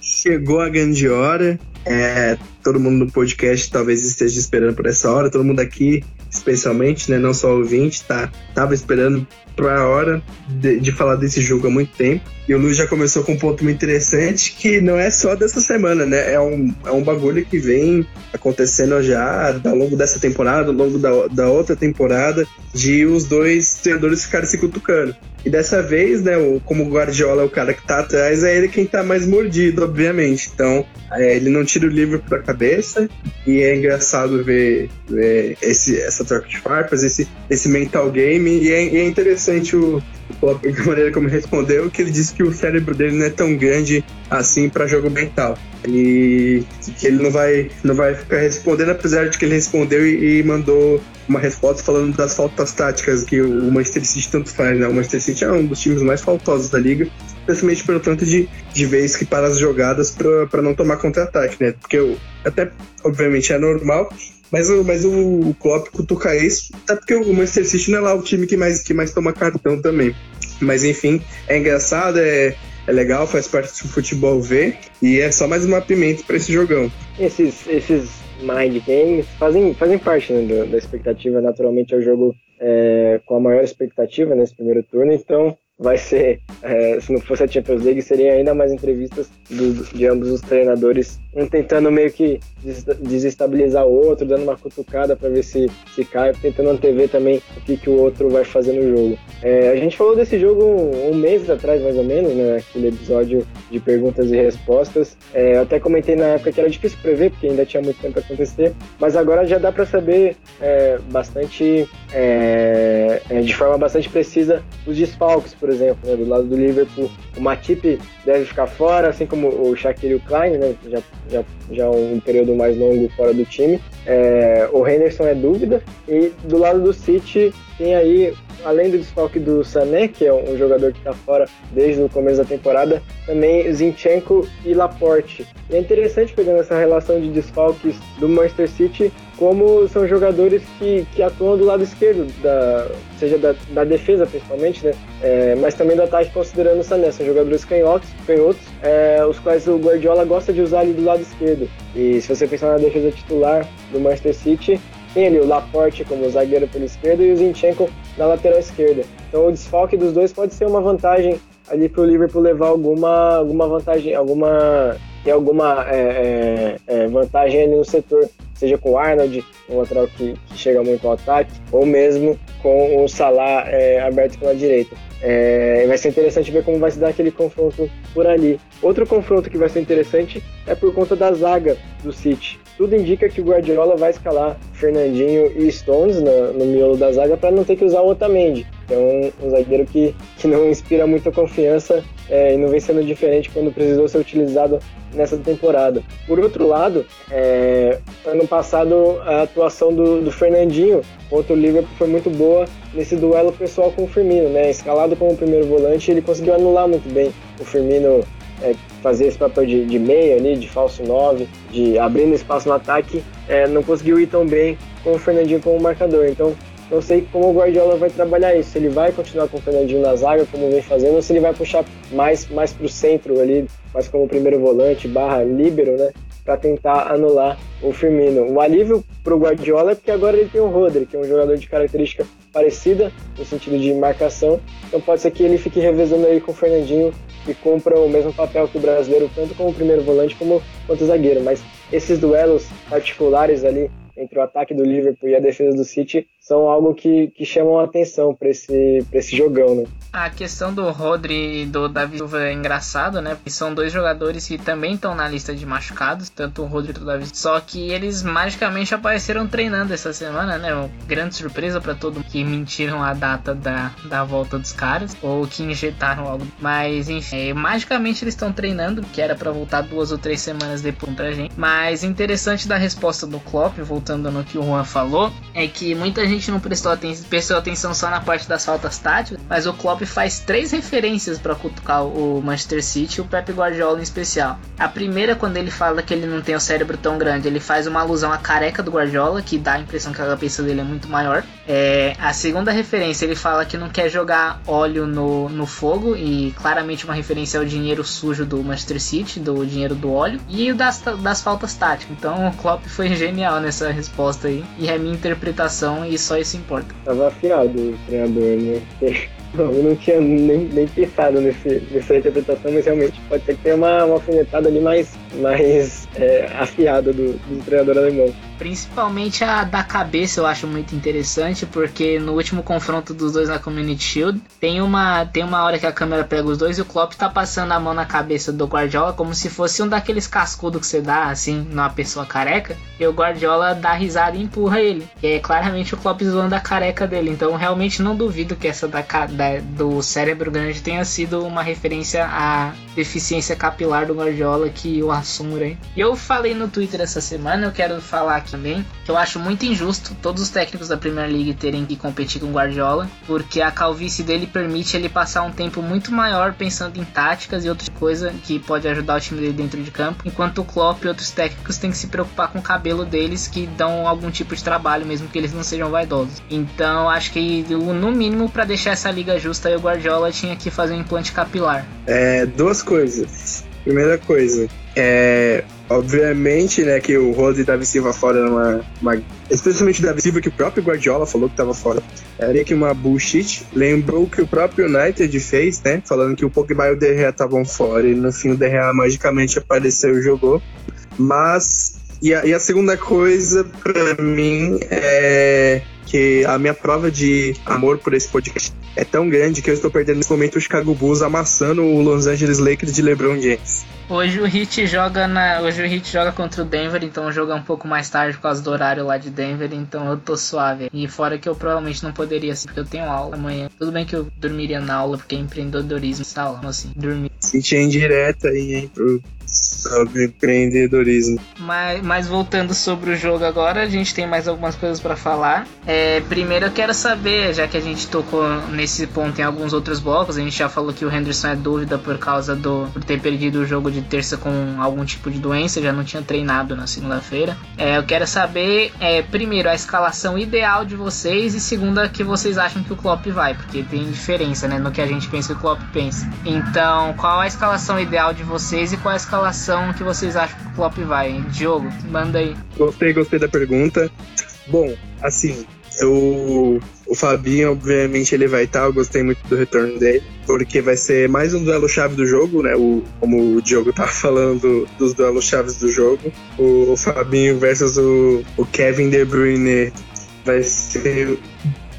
Chegou a grande hora. É, todo mundo no podcast talvez esteja esperando por essa hora. Todo mundo aqui, especialmente, né, não só ouvinte, tá, tava esperando a hora de, de, falar desse jogo há muito tempo. E o Luiz já começou com um ponto muito interessante que não é só dessa semana, né? É um, é um bagulho que vem acontecendo já ao longo dessa temporada, ao longo da, da outra temporada, de os dois treinadores ficarem se cutucando. E dessa vez, né, o, como o Guardiola é o cara que tá atrás, é ele quem tá mais mordido, obviamente. Então, é, ele não tira o livro pra cabeça. E é engraçado ver, ver esse, essa troca de farpas, esse, esse mental game. E é, e é interessante o, a maneira como ele respondeu, que ele disse que o cérebro dele não é tão grande assim para jogo mental. E que ele não vai, não vai ficar respondendo, apesar de que ele respondeu e, e mandou uma resposta falando das faltas táticas que o Manchester City tanto faz, né? O Manchester City é um dos times mais faltosos da liga, especialmente pelo tanto de, de vez que para as jogadas para não tomar contra-ataque, né? Porque eu, até, obviamente, é normal, mas, mas o, o Klopp cutuca isso, até porque o Manchester City não é lá o time que mais, que mais toma cartão também. Mas enfim, é engraçado, é, é legal, faz parte do futebol ver, e é só mais um pimenta para esse jogão. Esses, esses mind games fazem, fazem parte né, da expectativa. Naturalmente é o jogo é, com a maior expectativa nesse primeiro turno, então vai ser, é, se não fosse a Champions League, seria ainda mais entrevistas do, de ambos os treinadores, um tentando meio que desestabilizar o outro, dando uma cutucada para ver se, se cai, tentando antever também o que, que o outro vai fazer no jogo. É, a gente falou desse jogo um, um, mês atrás, mais ou menos, né? Aquele episódio de perguntas e respostas. É, eu até comentei na época que era difícil prever, porque ainda tinha muito tempo para acontecer, mas agora já dá para saber é, bastante, é, é, de forma bastante precisa, os desfalques, por exemplo, né, do lado do Liverpool. O Matip deve ficar fora, assim como o Shaqiri e o Klein, né, já, já, já um período mais longo fora do time. É, o Henderson é dúvida. E do lado do City tem aí, além do desfalque do Sané, que é um jogador que está fora desde o começo da temporada, também Zinchenko e Laporte. E é interessante pegando essa relação de desfalques do Manchester City como são jogadores que, que atuam do lado esquerdo, da, seja da, da defesa principalmente, né? É, mas também do ataque considerando o Sané. São jogadores canhotos, canhotos é, os quais o Guardiola gosta de usar ali do lado esquerdo. E se você pensar na defesa titular do Manchester City, tem ali o Laporte como zagueiro pela esquerda e o Zinchenko na lateral esquerda. Então o desfalque dos dois pode ser uma vantagem ali para o Liverpool levar alguma, alguma vantagem, alguma ter alguma é, é, é, vantagem ali no setor, seja com o Arnold, um lateral que, que, chega muito ao ataque, ou mesmo com o Salah é, aberto pela direita. É, vai ser interessante ver como vai se dar aquele confronto por ali. Outro confronto que vai ser interessante é por conta da zaga do City. Tudo indica que o Guardiola vai escalar Fernandinho e Stones no, no miolo da zaga para não ter que usar o Otamendi. Então, um zagueiro que, que não inspira muita confiança é, e não vem sendo diferente quando precisou ser utilizado nessa temporada. Por outro lado, é, ano passado a atuação do, do, Fernandinho contra o Liverpool foi muito boa nesse duelo pessoal com o Firmino, né? Escalado como primeiro volante, ele conseguiu anular muito bem o Firmino é, fazer esse papel de, de meia ali, de falso 9, de abrindo espaço no ataque, é, não conseguiu ir tão bem com o Fernandinho como marcador. Então, não sei como o Guardiola vai trabalhar isso. Se ele vai continuar com o Fernandinho na zaga, como vem fazendo, ou se ele vai puxar mais, mais para o centro ali, mais como primeiro volante, barra líbero, né? Para tentar anular o Firmino. O alívio para o Guardiola é porque agora ele tem o Rodri, que é um jogador de característica parecida no sentido de marcação. Então pode ser que ele fique revezando aí com o Fernandinho que cumpra o mesmo papel que o brasileiro, tanto como primeiro volante como quanto zagueiro. Mas esses duelos particulares ali entre o ataque do Liverpool e a defesa do City são algo que, que chamam a atenção para esse, esse jogão, né? A questão do Rodri e do Davi Silva é engraçado, né? Porque são dois jogadores que também estão na lista de machucados, tanto o Rodri quanto o Davi. Só que eles magicamente apareceram treinando essa semana, né? Uma grande surpresa para todo mundo que mentiram a data da, da volta dos caras ou que injetaram algo. Mas enfim, é, magicamente eles estão treinando, que era para voltar duas ou três semanas depois pra gente. Mas interessante da resposta do Klopp, voltando no que o Juan falou, é que muita gente não prestou, aten prestou atenção só na parte das faltas táticas, mas o Klopp faz três referências para cutucar o Manchester City e o Pep Guardiola em especial. A primeira, quando ele fala que ele não tem o cérebro tão grande, ele faz uma alusão à careca do Guardiola, que dá a impressão que a cabeça dele é muito maior. É, a segunda referência, ele fala que não quer jogar óleo no, no fogo, e claramente uma referência ao dinheiro sujo do Manchester City, do dinheiro do óleo, e o das, das faltas táticas. Então o Klopp foi genial nessa resposta aí, e é minha interpretação, e só isso importa. Tava afiado o treinador, né? Não, eu não tinha nem, nem pensado nesse, nessa interpretação, mas realmente pode ser que tenha uma, uma alfinetada ali mais, mais é, afiada do, do treinador alemão. Principalmente a da cabeça eu acho muito interessante, porque no último confronto dos dois na Community Shield, tem uma, tem uma hora que a câmera pega os dois e o Klopp tá passando a mão na cabeça do Guardiola como se fosse um daqueles cascudos que você dá, assim, numa pessoa careca, e o Guardiola dá risada e empurra ele. E é claramente o Klopp zoando a careca dele, então realmente não duvido que essa da, da, do cérebro grande tenha sido uma referência à deficiência capilar do Guardiola que o assumo aí. E eu falei no Twitter essa semana, eu quero falar aqui também, que eu acho muito injusto todos os técnicos da Premier League terem que competir com o Guardiola, porque a calvície dele permite ele passar um tempo muito maior pensando em táticas e outras coisas que pode ajudar o time dele dentro de campo, enquanto o Klopp e outros técnicos têm que se preocupar com o cabelo deles que dão algum tipo de trabalho, mesmo que eles não sejam vaidosos. Então acho que no mínimo para deixar essa liga justa, o Guardiola tinha que fazer um implante capilar. É, duas coisas. Primeira coisa, É, obviamente, né, que o Rose e Davi Silva fora uma, uma especialmente o Davi Silva que o próprio Guardiola falou que estava fora. Era que uma bullshit. Lembrou que o próprio United fez, né, falando que o Pogba e o De estavam fora e no fim o De magicamente apareceu e jogou. Mas e a, e a segunda coisa para mim é que a minha prova de amor por esse podcast é tão grande que eu estou perdendo nesse momento o Chicago Bulls amassando o Los Angeles Lakers de LeBron James. Hoje o Heat joga na, hoje o Heat joga contra o Denver, então o jogo é um pouco mais tarde por causa do horário lá de Denver, então eu tô suave. E fora que eu provavelmente não poderia, assim, porque eu tenho aula amanhã. Tudo bem que eu dormiria na aula, porque é empreendedorismo está lá, assim, dormir. Senti indireta aí, hein, pro sobre empreendedorismo. Mas, mas voltando sobre o jogo agora, a gente tem mais algumas coisas para falar. É, primeiro eu quero saber, já que a gente tocou nesse ponto em alguns outros blocos, a gente já falou que o Henderson é dúvida por causa do por ter perdido o jogo de terça com algum tipo de doença, já não tinha treinado na segunda-feira. É, eu quero saber, é, primeiro, a escalação ideal de vocês e segunda, que vocês acham que o Klopp vai, porque tem diferença, né, no que a gente pensa e o Klopp pensa. Então, qual a escalação ideal de vocês e qual a escalação que vocês acham que o Klopp vai? Diogo, manda aí. Gostei, gostei da pergunta. Bom, assim, eu, o Fabinho, obviamente, ele vai estar. Eu gostei muito do retorno dele, porque vai ser mais um duelo-chave do jogo, né? O, como o Diogo tá falando dos duelos-chaves do jogo. O, o, Fabinho versus o, o Kevin De Bruyne vai ser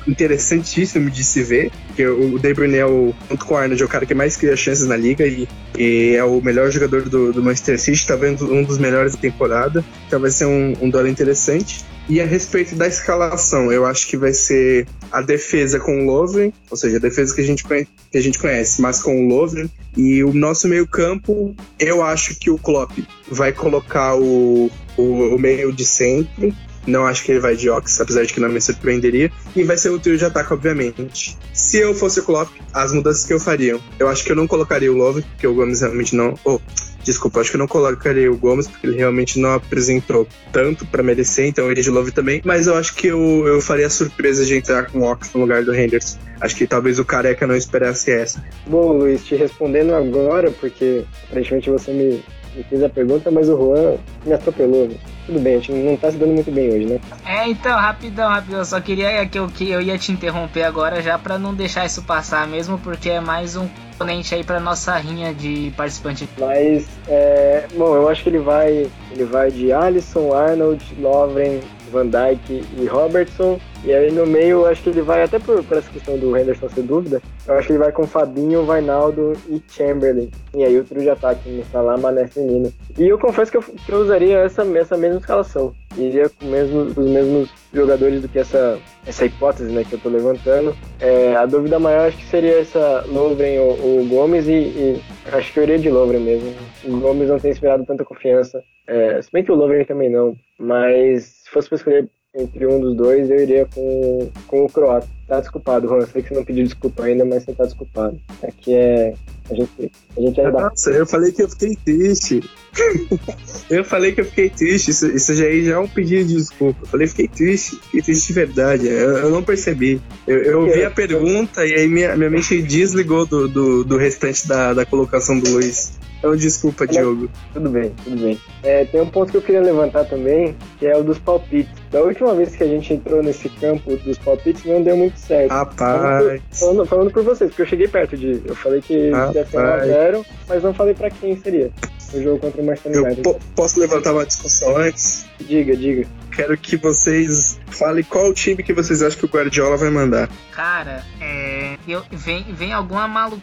interessantíssimo de se ver, porque o De Bruyne é o, junto com o Arnold, é o cara que mais cria chances na liga e, e é o melhor jogador do, do Manchester City, talvez um dos melhores da temporada, então vai ser um, um duelo interessante. E a respeito da escalação, eu acho que vai ser a defesa com o Lovren, ou seja, a defesa que a gente que a gente conhece mas com o Lovren. E o nosso meio-campo, eu acho que o Klopp vai colocar o, o, o meio de sempre, não acho que ele vai de Ox, apesar de que não me surpreenderia. E vai ser o trio de ataque, obviamente. Se eu fosse o Klopp, as mudanças que eu faria. Eu acho que eu não colocaria o Love, porque o Gomes realmente não. Oh, desculpa, acho que eu não colocaria o Gomes, porque ele realmente não apresentou tanto para merecer, então iria de Love também. Mas eu acho que eu, eu faria a surpresa de entrar com o Ox no lugar do Henderson. Acho que talvez o careca não esperasse essa. Bom, Luiz, te respondendo agora, porque aparentemente você me, me fez a pergunta, mas o Juan me atropelou. Né? Tudo bem, a gente não tá se dando muito bem hoje, né? É, então, rapidão, rapidão. Eu só queria que eu, que eu ia te interromper agora já para não deixar isso passar mesmo, porque é mais um componente aí pra nossa rinha de participante. Mas, é, bom, eu acho que ele vai, ele vai de Alisson, Arnold, Lovren, Van Dijk e Robertson. E aí no meio, acho que ele vai, até por, por essa questão do Henderson ser dúvida, eu acho que ele vai com Fabinho, Vainaldo e Chamberlain. E aí o trio de ataque, né? Salah, Mané, Menino. E eu confesso que eu, que eu usaria essa, essa mesma escalação. Iria com mesmo, os mesmos jogadores do que essa, essa hipótese né, que eu tô levantando. É, a dúvida maior acho que seria essa Lovren ou Gomes e, e, acho que eu iria de Lovren mesmo. O Gomes não tem inspirado tanta confiança. É, se bem que o Lovren também não. Mas se fosse para escolher entre um dos dois, eu iria com, com o croata. Tá desculpado, Juan. Sei que você não pediu desculpa ainda, mas você tá desculpado. Aqui é. A gente, a gente é Nossa, eu falei que eu fiquei triste. eu falei que eu fiquei triste. Isso, isso já, já é um pedido de desculpa. Eu falei, fiquei triste. Fiquei triste de verdade. Eu, eu não percebi. Eu, eu ouvi a pergunta e aí minha, minha mente desligou do, do, do restante da, da colocação do Luiz. Então, desculpa, Diogo. Tudo bem, tudo bem. É, tem um ponto que eu queria levantar também, que é o dos palpites. Da última vez que a gente entrou nesse campo dos palpites, não deu muito certo. Rapaz. Falando por, falando, por vocês, porque eu cheguei perto de. Eu falei que Rapaz. ia ser 1x0, mas não falei pra quem seria. O jogo contra o Manchester Eu United. po- posso levantar uma discussão antes? Diga, diga. Quero que vocês falem qual time que vocês acham que o Guardiola vai mandar. Cara, é. Eu, vem, vem alguma maluca,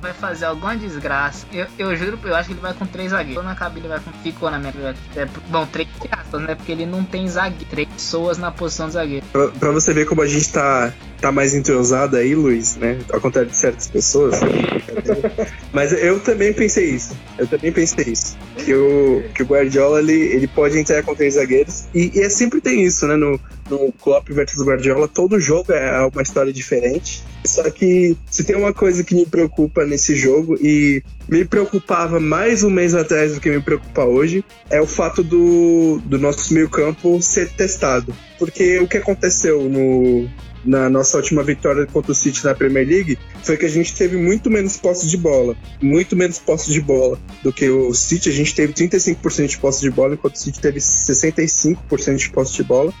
vai fazer alguma desgraça. Eu, eu juro, eu acho que ele vai com três zagueiros. Na cabine ele vai com. Ficou na minha. É, bom, três aspas, né? Porque ele não tem zagueiro. Três pessoas na posição de zagueiro. Pra, pra você ver como a gente tá, tá mais entrosado aí, Luiz, né? Ao contrário de certas pessoas. Mas eu também pensei isso. Eu também pensei isso. Que o, que o Guardiola, ele, ele pode entrar com três zagueiros. E, e é sempre tem isso, né? No, no Klopp versus Guardiola, todo jogo é uma história diferente. Só que se tem uma coisa que me preocupa nesse jogo, e me preocupava mais um mês atrás do que me preocupa hoje, é o fato do, do nosso meio campo ser testado. Porque o que aconteceu no, na nossa última vitória contra o City na Premier League foi que a gente teve muito menos posse de bola. Muito menos posse de bola do que o City. A gente teve 35% de posse de bola, enquanto o City teve 65% de posse de bola.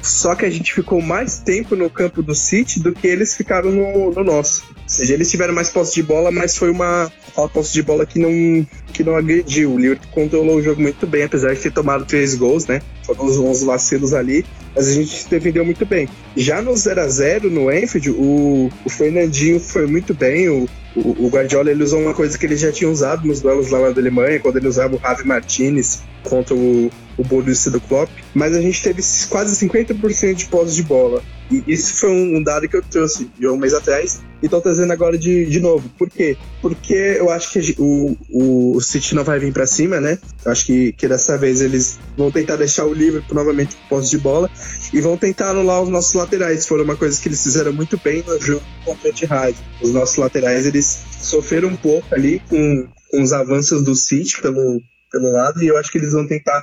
Só que a gente ficou mais tempo no campo do City do que eles ficaram no, no nosso. Ou seja, eles tiveram mais posse de bola, mas foi uma, uma posse de bola que não, que não agrediu. O Liverpool controlou o jogo muito bem, apesar de ter tomado três gols, né? Foram uns, uns vacilos ali, mas a gente se defendeu muito bem. Já no 0 a 0 no Enfield, o, o Fernandinho foi muito bem, o, o, o, Guardiola ele usou uma coisa que ele já tinha usado nos duelos lá na Alemanha, quando ele usava o Javi Martinez contra o, o Borussia do Klopp, mas a gente teve quase 50% de posse de bola. E isso foi um dado que eu trouxe de um mês atrás e estou trazendo agora de, de novo. Por quê? Porque eu acho que o, o, City não vai vir para cima, né? Eu acho que, que dessa vez eles vão tentar deixar o Liverpool novamente com posse de bola e vão tentar anular os nossos laterais. Foram uma coisa que eles fizeram muito bem no jogo contra o Etihad. Os nossos laterais eles sofreram um pouco ali com, com os avanços do City pelo, pelo lado e eu acho que eles vão tentar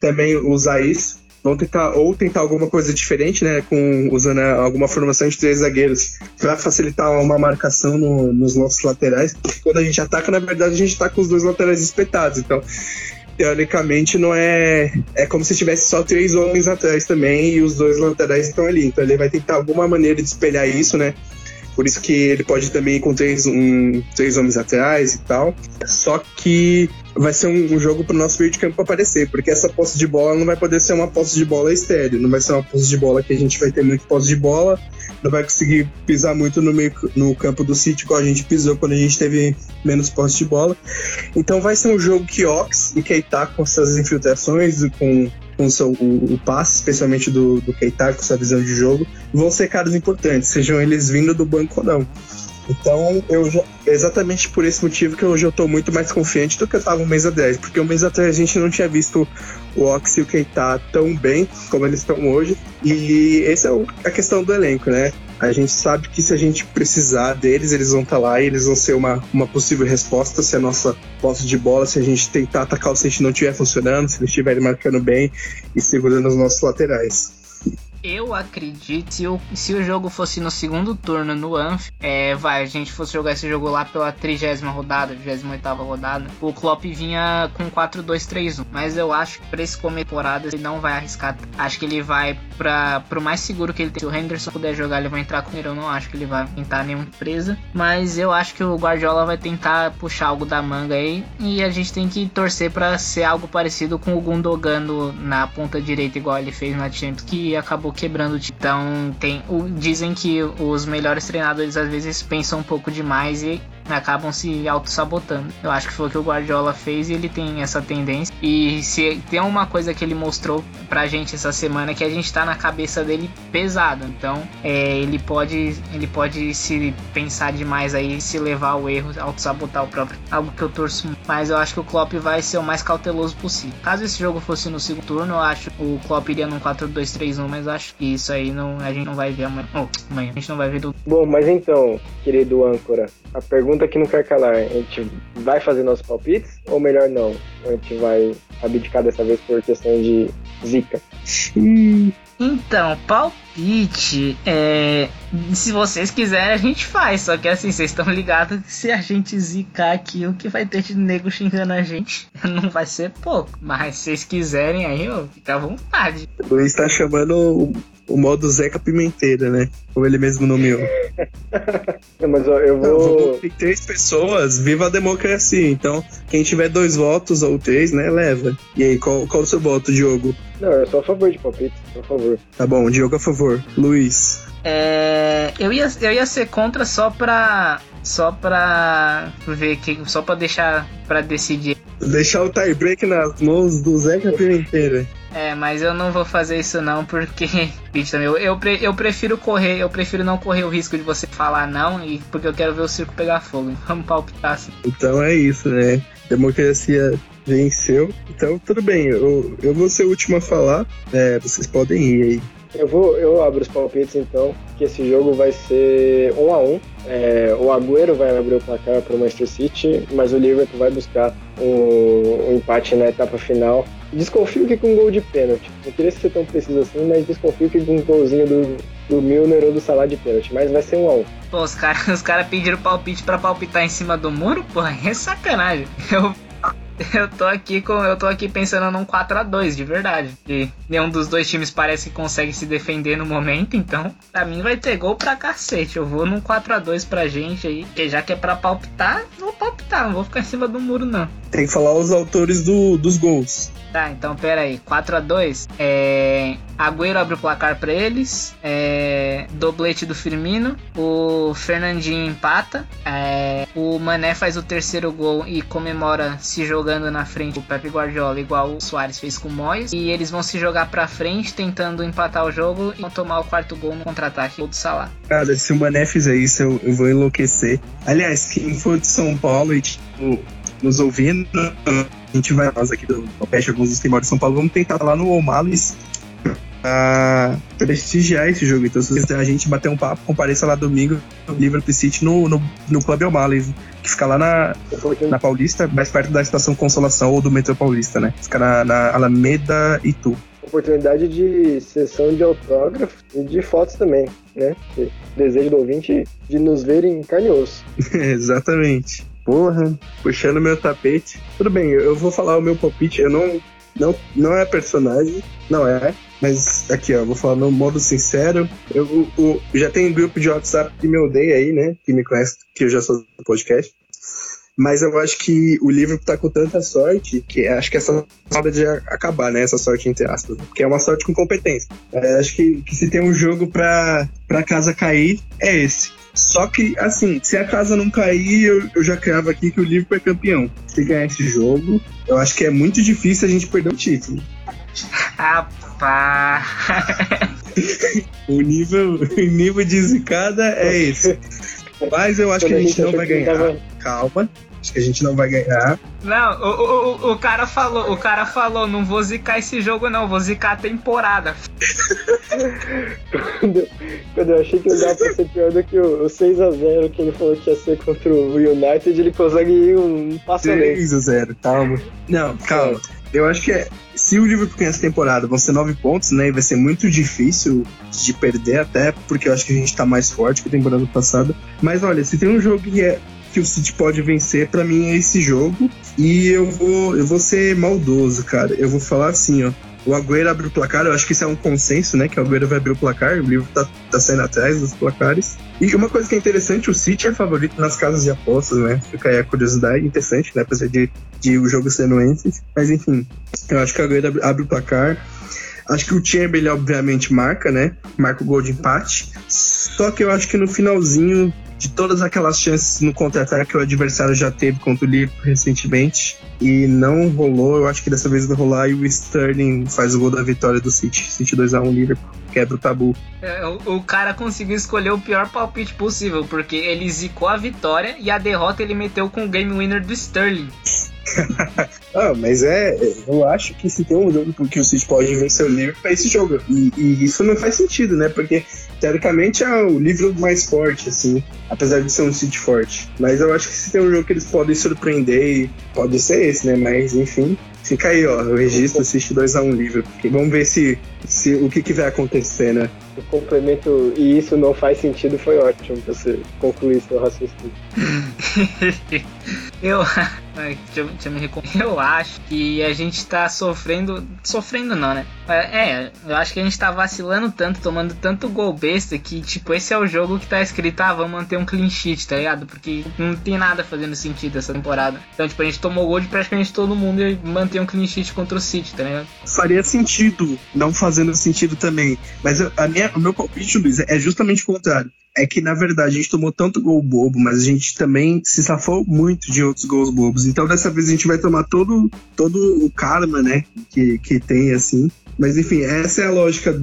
também usar isso vão tentar ou tentar alguma coisa diferente, né, com usando alguma formação de três zagueiros para facilitar uma marcação no, nos nossos laterais. Quando a gente ataca, na verdade, a gente está com os dois laterais espetados. Então, teoricamente, não é é como se tivesse só três homens atrás também e os dois laterais estão ali. Então, ele vai tentar alguma maneira de espelhar isso, né? Por isso que ele pode também ir com três, um, três homens atrás e tal. Só que vai ser um, um jogo para o nosso meio de campo aparecer, porque essa posse de bola não vai poder ser uma posse de bola estéreo, não vai ser uma posse de bola que a gente vai ter muito posse de bola, não vai conseguir pisar muito no, meio, no campo do City, como a gente pisou quando a gente teve menos posse de bola. Então vai ser um jogo que Ox e Keita com essas infiltrações, com com o, o, passe, especialmente do, do Keita, com essa visão de jogo, vão ser caras importantes, sejam eles vindo do banco ou não. Então, eu já, exatamente por esse motivo que hoje eu tô muito mais confiante do que eu tava um mês atrás, porque um mês atrás a gente não tinha visto o Ox e o Keita tão bem como eles estão hoje, e essa é a questão do elenco, né? A gente sabe que se a gente precisar deles, eles vão estar tá lá e eles vão ser uma, uma possível resposta se a nossa posse de bola, se a gente tentar atacar o Saints não estiver funcionando, se eles estiverem marcando bem e segurando os nossos laterais. Eu acredito, se o, se o jogo fosse no segundo turno no Anf, é, vai, a gente fosse jogar esse jogo lá pela 30 rodada, 28 rodada, o Klopp vinha com 4-2-3-1. Mas eu acho que pra esse começo temporada ele não vai arriscar. Acho que ele vai para pro mais seguro que ele tem. Se o Henderson puder jogar, ele vai entrar com ele. Eu não acho que ele vai tentar nenhuma presa. Mas eu acho que o Guardiola vai tentar puxar algo da manga aí. E a gente tem que torcer para ser algo parecido com o Gundogan na ponta direita, igual ele fez na Champions, que acabou acabou quebrando o time. Então, tem, o, dizem que os melhores treinadores às vezes pensam um pouco demais e acabam se auto-sabotando. Eu acho que foi o que o Guardiola fez e ele tem essa tendência. E se tem uma coisa que ele mostrou pra gente essa semana é que a gente tá na cabeça dele pesado. Então é, ele pode ele pode se pensar demais aí, se levar ao erro, auto-sabotar o próprio. Algo que eu torço. Mas eu acho que o Klopp vai ser o mais cauteloso possível. Caso esse jogo fosse no segundo turno, eu acho que o Klopp iria num 4-2-3-1, mas acho que isso aí não, a gente não vai ver amanhã. Oh, amanhã. A gente não vai ver do. Bom, mas então, querido âncora, a pergunta que não quer calar: a gente vai fazer nossos palpites ou melhor não? A gente vai abdicar dessa vez por questão de zica? Então, palpite, é... se vocês quiserem a gente faz, só que assim, vocês estão ligados que se a gente zicar aqui, o que vai ter de nego xingando a gente não vai ser pouco, mas se vocês quiserem aí, ó, fica à vontade. O Luiz tá chamando o modo Zeca Pimenteira, né? Como ele mesmo nomeou. Mas ó, eu vou. Tem três pessoas, viva a democracia. Então, quem tiver dois votos ou três, né, leva. E aí, qual, qual o seu voto, Diogo? Não, eu sou a favor de palpite, por favor. Tá bom, Diogo a favor. Luiz. É, eu, ia, eu ia ser contra só pra. Só pra ver que. Só pra deixar. pra decidir. Deixar o tie break nas mãos do Zeca Pimenteira. É, mas eu não vou fazer isso não, porque. Eu, eu, eu prefiro correr, eu prefiro não correr o risco de você falar não, e porque eu quero ver o circo pegar fogo. Vamos palpitar assim. Então é isso, né? Democracia venceu. Então tudo bem, eu, eu vou ser o último a falar. É, vocês podem ir aí. Eu vou, eu abro os palpites então, que esse jogo vai ser um a um. É, o Agüero vai abrir o placar para o Manchester City, mas o Liverpool vai buscar um, um empate na etapa final Desconfio que com gol de pênalti. Não queria ser tão preciso assim, mas desconfio que com um golzinho do, do Milner ou do Salah de pênalti. Mas vai ser um a um. Pô, os caras os cara pediram palpite pra palpitar em cima do muro? Porra, é sacanagem. Eu eu tô aqui com. Eu tô aqui pensando num 4 a 2 de verdade. E nenhum dos dois times parece que consegue se defender no momento, então pra mim vai ter gol pra cacete. Eu vou num 4 a 2 pra gente aí, que já que é pra palpitar, vou palpitar, não vou ficar em cima do muro não. Tem que falar os autores do, dos gols. Tá, então pera aí. 4 a 2 é... Agüero abre o placar para eles. É... Doblete do Firmino. O Fernandinho empata. É... O Mané faz o terceiro gol e comemora se jogando na frente o Pepe Guardiola, igual o Soares fez com o Moyes. E eles vão se jogar pra frente, tentando empatar o jogo e vão tomar o quarto gol no contra-ataque do Salah. Cara, se o Mané fizer isso, eu, eu vou enlouquecer. Aliás, quem for de São Paulo e tipo, nos ouvindo, a gente vai, nós aqui do Peste, alguns dos que moram em São Paulo, vamos tentar lá no O'Malley's prestigiar esse jogo. Então, se você a gente bater um papo, compareça lá domingo no Liverpool City no, no, no Clube O'Malley's, que fica lá na, na Paulista, mais perto da Estação Consolação ou do Metrô Paulista, né? Fica na, na Alameda Itu. Oportunidade de sessão de autógrafo e de fotos também, né? Desejo do ouvinte de nos ver em carne e osso. Exatamente. Porra, puxando meu tapete. Tudo bem, eu vou falar o meu palpite. Eu não. Não, não é personagem, não é. Mas aqui, ó, vou falar no modo sincero. Eu, eu já tem grupo de WhatsApp que me odeia aí, né? Que me conhece, que eu já sou do podcast. Mas eu acho que o livro tá com tanta sorte que acho que essa hora de acabar, né? Essa sorte entre aspas. Porque é uma sorte com competência. É, acho que, que se tem um jogo pra, pra casa cair, é esse. Só que, assim, se a casa não cair, eu, eu já cravo aqui que o Liverpool é campeão. Se ganhar esse jogo, eu acho que é muito difícil a gente perder o título. Rapaz. o, nível, o nível de zicada é esse. Mas eu acho que a gente não vai ganhar. Calma. Acho que a gente não vai ganhar. Não, o, o, o cara falou, o cara falou, não vou zicar esse jogo não, vou zicar a temporada. quando, quando, eu achei que ele dava pra ser pior do que o, o 6x0 que ele falou que ia ser contra o United, ele consegue ir um passo 6x0, calma. Não, calma. Eu acho que é, se o Liverpool ganhar essa temporada vão ser nove pontos, né? E vai ser muito difícil de perder, até porque eu acho que a gente tá mais forte que a temporada passada. Mas olha, se tem um jogo que é que o City pode vencer, para mim é esse jogo. E eu vou, eu vou ser maldoso, cara. Eu vou falar assim, ó. O Agüero abre o placar, eu acho que isso é um consenso, né? Que o Agüero vai abrir o placar, o livro tá, tá saindo atrás dos placares. E uma coisa que é interessante, o City é favorito nas casas de apostas, né? Fica aí a curiosidade interessante, né? Apesar de, de o jogo ser no Enfield. Mas enfim, eu acho que o Agüero abre o placar. Acho que o Chamberlain, obviamente, marca, né? Marca o gol de empate. Só que eu acho que no finalzinho de todas aquelas chances no contra-ataque que o adversário já teve contra o Liverpool recentemente e não rolou. Eu acho que dessa vez vai rolar e o Sterling faz o gol da vitória do City. City 2x1 Liverpool. Quebra o tabu. É, o, o, cara conseguiu escolher o pior palpite possível, porque ele zicou a vitória e a derrota ele meteu com o game winner do Sterling. ah, mas é. Eu acho que se tem um jogo que o City pode vencer o Liverpool é esse jogo. E, e, isso não faz sentido, né? Porque teoricamente é o livro mais forte, assim, apesar de ser um City forte. Mas eu acho que se tem um jogo que eles podem surpreender, pode ser esse, né? Mas enfim. Fica aí, ó, o registro assiste 2x1 um livro. Vamos ver se, se o que, que vai acontecer, né? O complemento, e isso não faz sentido, foi ótimo pra você concluir seu raciocínio. eu, deixa, eu, deixa eu me Eu acho que a gente tá sofrendo. Sofrendo não, né? É, eu acho que a gente tá vacilando tanto, tomando tanto gol besta que, tipo, esse é o jogo que tá escrito, ah, vamos manter um clean sheet, tá ligado? Porque não tem nada fazendo sentido essa temporada. Então, tipo, a gente tomou gol de praticamente todo mundo e manter um clean sheet contra o City, tá ligado? Faria sentido, não fazendo sentido também. Mas a minha, o meu palpite, Luiz, é justamente o contrário é que na verdade a gente tomou tanto gol bobo, mas a gente também se safou muito de outros gols bobos. Então dessa vez a gente vai tomar todo, todo o karma, né, que, que tem assim. Mas enfim, essa é a lógica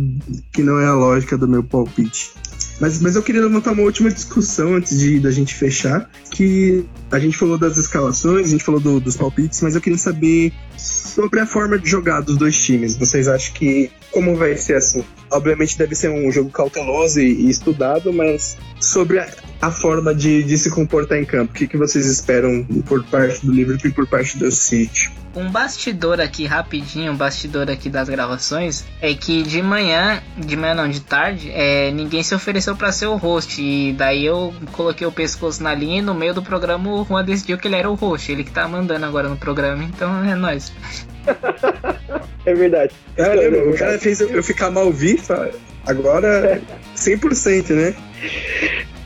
que não é a lógica do meu palpite. Mas, mas eu queria levantar uma última discussão antes de da gente fechar, que a gente falou das escalações, a gente falou do, dos palpites, mas eu queria saber sobre a forma de jogar dos dois times. Vocês acham que como vai ser assim? Obviamente deve ser um jogo cauteloso e, e estudado, mas sobre a, a forma de, de, se comportar em campo, o que, que vocês esperam por parte do Liverpool e por parte do City? Um bastidor aqui, rapidinho, um bastidor aqui das gravações, é que de manhã, de manhã não, de tarde, é, ninguém se ofereceu para ser o host. E daí eu coloquei o pescoço na linha e no meio do programa o Juan decidiu que ele era o host. Ele que tá mandando agora no programa, então é nóis. É verdade. Caramba, o cara fez eu, ficar mal visto, agora 100%, né?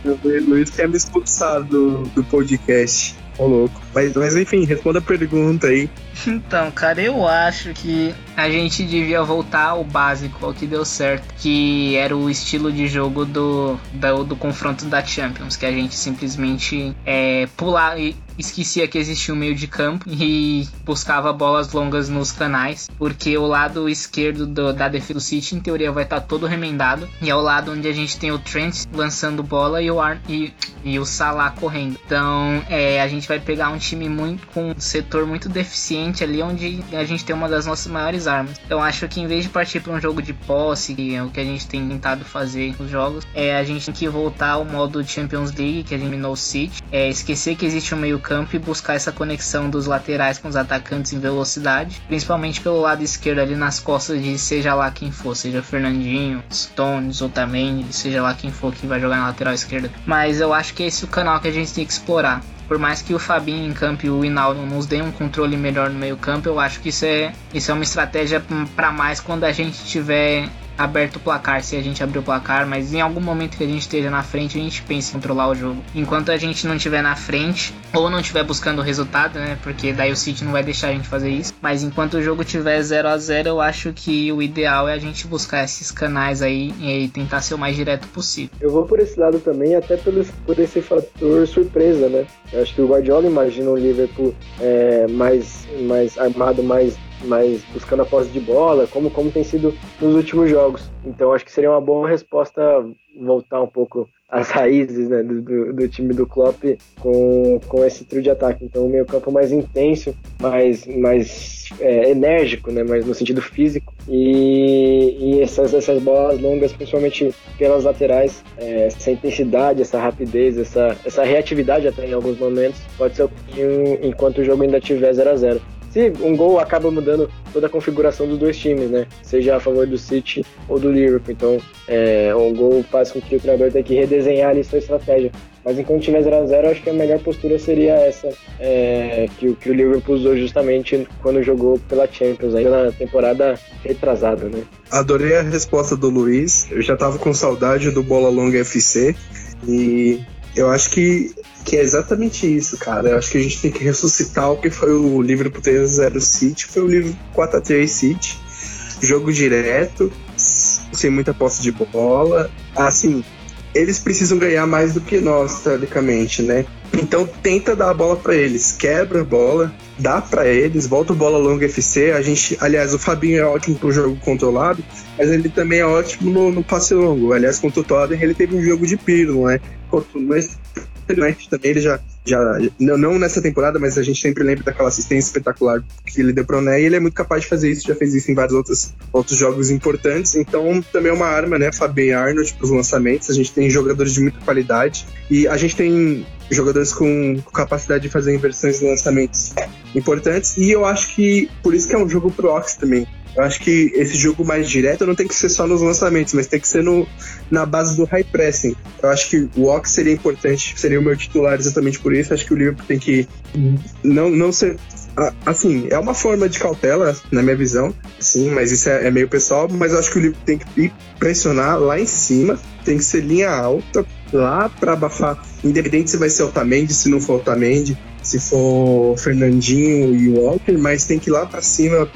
O Luiz quer me expulsar do, do podcast. Ô, louco. Mas, mas enfim, responda a pergunta aí. Então, cara, eu acho que a gente devia voltar ao básico, ao que deu certo, que era o estilo de jogo do, do, do confronto da Champions, que a gente simplesmente é, pular e esquecia que existia um meio de campo e buscava bolas longas nos canais, porque o lado esquerdo do, da defesa do City, em teoria, vai estar tá todo remendado, e é o lado onde a gente tem o Trent lançando bola e o, Ar, e, e o Salah correndo. Então, é, a gente vai pegar um time muito com um setor muito deficiente ali, onde a gente tem uma das nossas maiores armas. Então, acho que em vez de partir para um jogo de posse, que é o que a gente tem tentado fazer nos jogos, é a gente tem que voltar ao modo Champions League, que eliminou o City, é esquecer que existe um meio campo e buscar essa conexão dos laterais com os atacantes em velocidade, principalmente pelo lado esquerdo ali nas costas de seja lá quem for, seja Fernandinho, Stones, Otamendi, seja lá quem for que vai jogar na lateral esquerda. Mas eu acho que esse é o canal que a gente tem que explorar. Por mais que o Fabinho em campo e o Hinaldo nos deem um controle melhor no meio campo, eu acho que isso é, isso é uma estratégia para mais quando a gente tiver aberto o placar, se a gente abrir o placar, mas em algum momento que a gente esteja na frente, a gente pensa em controlar o jogo. Enquanto a gente não estiver na frente, ou não estiver buscando o resultado, né? Porque daí o City não vai deixar a gente fazer isso. Mas enquanto o jogo tiver 0 a 0 eu acho que o ideal é a gente buscar esses canais aí e tentar ser o mais direto possível. Eu vou por esse lado também, até pelo, por esse fator surpresa, né? Eu acho que o Guardiola imagina um Liverpool é, mais, mais armado, mais mas buscando a posse de bola, como, como tem sido nos últimos jogos. Então acho que seria uma boa resposta voltar um pouco às raízes né, do, do, time do Klopp com, com esse trio de ataque. Então o meio campo mais intenso, mais, mais é, enérgico, né, mais no sentido físico. E, e essas, essas bolas longas, principalmente pelas laterais, é, essa intensidade, essa rapidez, essa, essa reatividade até em alguns momentos, pode ser o enquanto o jogo ainda tiver 0 a 0 se um gol acaba mudando toda a configuração dos dois times, né? Seja a favor do City ou do Liverpool. Então, é, um gol faz com que o treinador tenha que redesenhar ali sua estratégia. Mas enquanto tiver 0x0, acho que a melhor postura seria essa é, que, que, o Liverpool usou justamente quando jogou pela Champions, ainda na temporada retrasada, né? Adorei a resposta do Luiz. Eu já tava com saudade do Bola Longa FC. E eu acho que que é exatamente isso, cara. Eu acho que a gente tem que ressuscitar o que foi o livro pro 3x0 City, foi o livro 4x3 City. Jogo direto, sem muita posse de bola. Assim, eles precisam ganhar mais do que nós, teoricamente, né? Então tenta dar a bola para eles, quebra a bola, dá para eles, volta a bola longa FC. A gente, aliás, o Fabinho é ótimo pro jogo controlado, mas ele também é ótimo no, no passe longo. Aliás, contra o Tottenham ele teve um jogo de piro, não é? Mas também ele já, já não, nessa temporada, mas a gente sempre lembra daquela assistência espetacular que ele deu para o e ele é muito capaz de fazer isso, já fez isso em vários outros, outros jogos importantes, então também é uma arma, né, Fabien Arnold para os lançamentos, a gente tem jogadores de muita qualidade e a gente tem jogadores com, com capacidade de fazer inversões de lançamentos importantes. E eu acho que por isso que é um jogo pro Ox também, eu acho que esse jogo mais direto não tem que ser só nos lançamentos, mas tem que ser no, na base do high pressing. Eu acho que o Ox seria importante, seria o meu titular exatamente por isso. Acho que o Liverpool tem que não, não ser assim, é uma forma de cautela, na minha visão, sim, mas isso é, é, meio pessoal, mas eu acho que o Liverpool tem que ir pressionar lá em cima, tem que ser linha alta, lá para abafar, independente se vai ser Otamendi, se não for Otamendi, se for Fernandinho e Walker, mas tem que ir lá para cima,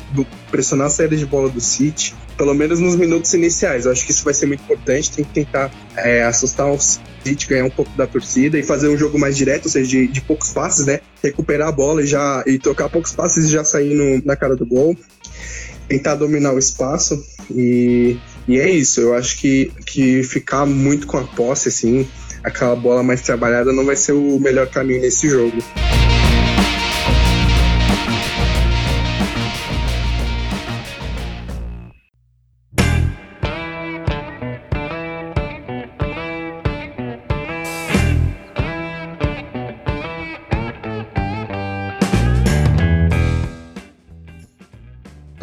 pressionar a saída de bola do City, pelo menos nos minutos iniciais. Eu acho que isso vai ser muito importante. Tem que tentar é, assustar o City, ganhar um pouco da torcida e fazer um jogo mais direto, ou seja, de, de poucos passes, né? Recuperar a bola e já e trocar poucos passes e já sair no, na cara do gol. Tentar dominar o espaço e, e é isso. Eu acho que, que ficar muito com a posse, assim, aquela bola mais trabalhada, não vai ser o melhor caminho nesse jogo.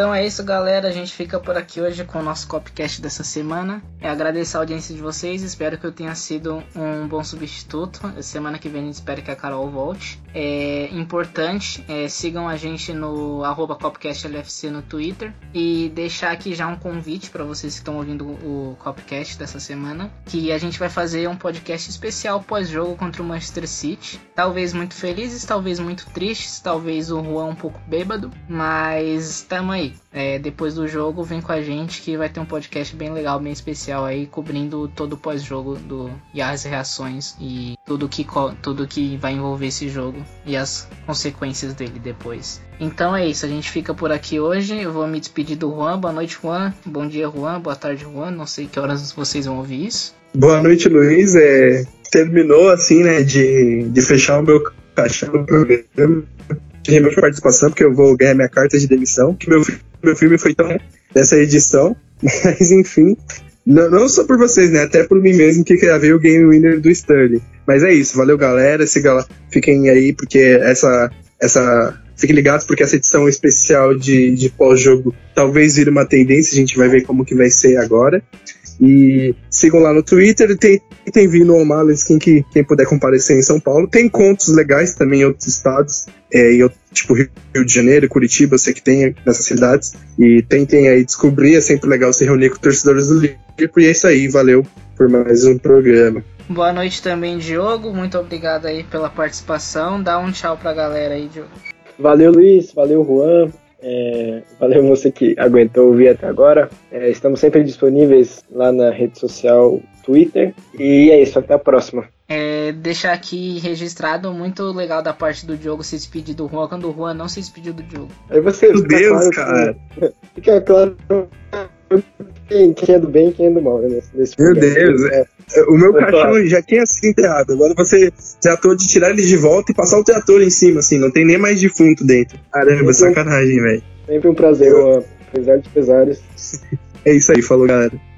Então é isso, galera. A gente fica por aqui hoje com o nosso copcast dessa semana. É agradecer a audiência de vocês. Espero que eu tenha sido um bom substituto. Semana que vem a gente espera que a Carol volte. É importante, é, sigam a gente no arroba CopcastLFC no Twitter. E deixar aqui já um convite para vocês que estão ouvindo o Copcast dessa semana. Que a gente vai fazer um podcast especial pós-jogo contra o Manchester City. Talvez muito felizes, talvez muito tristes, talvez o Juan um pouco bêbado. Mas tamo aí. É, depois do jogo, vem com a gente que vai ter um podcast bem legal, bem especial aí, cobrindo todo o pós-jogo do e as reações e tudo que tudo que vai envolver esse jogo e as consequências dele depois. Então é isso, a gente fica por aqui hoje. Eu vou me despedir do Juan. Boa noite, Juan. Bom dia, Juan. Boa tarde, Juan. Não sei que horas vocês vão ouvir isso. Boa noite, Luiz. É, terminou assim, né, de, de fechar o meu caixão do programa minha participação, porque eu vou ganhar minha carta de demissão, que meu, meu filme foi tão dessa edição, mas enfim. Não, não só por vocês, né? Até por mim mesmo que gravei o Game Winner do Sterling. Mas é isso, valeu galera. Siga, fiquem aí, porque essa. essa Fiquem ligados, porque essa edição especial de, de pós-jogo talvez vire uma tendência, a gente vai ver como que vai ser agora. E sigam lá no Twitter. Tem, tem vindo o Males, quem, que, quem puder comparecer em São Paulo. Tem contos legais também em outros estados. É, em, tipo Rio de Janeiro, Curitiba, eu sei que tem nessas cidades. E tentem aí descobrir. É sempre legal se reunir com torcedores do Liverpool. E é isso aí. Valeu por mais um programa. Boa noite também, Diogo. Muito obrigado aí pela participação. Dá um tchau pra galera aí, Diogo. Valeu, Luiz. Valeu, Juan. É, valeu você que aguentou ouvir até agora. É, estamos sempre disponíveis lá na rede social Twitter. E é isso, até a próxima. É, deixar aqui registrado muito legal da parte do Diogo se despedir do Juan quando o Juan não se despediu do Diogo. Aí você, Meu Deus, claro, cara. Fica claro quem, quem, é do bem e quem é do mal, né? Nesse Meu Deus, é. o meu cachorro já tinha sido enterrado. Agora você tratou de tirar ele de volta e passar o trator em cima, assim, não tem nem mais defunto dentro. Caramba, sacanagem, velho. Sempre um prazer, apesar de pesares. é isso aí, falou, galera.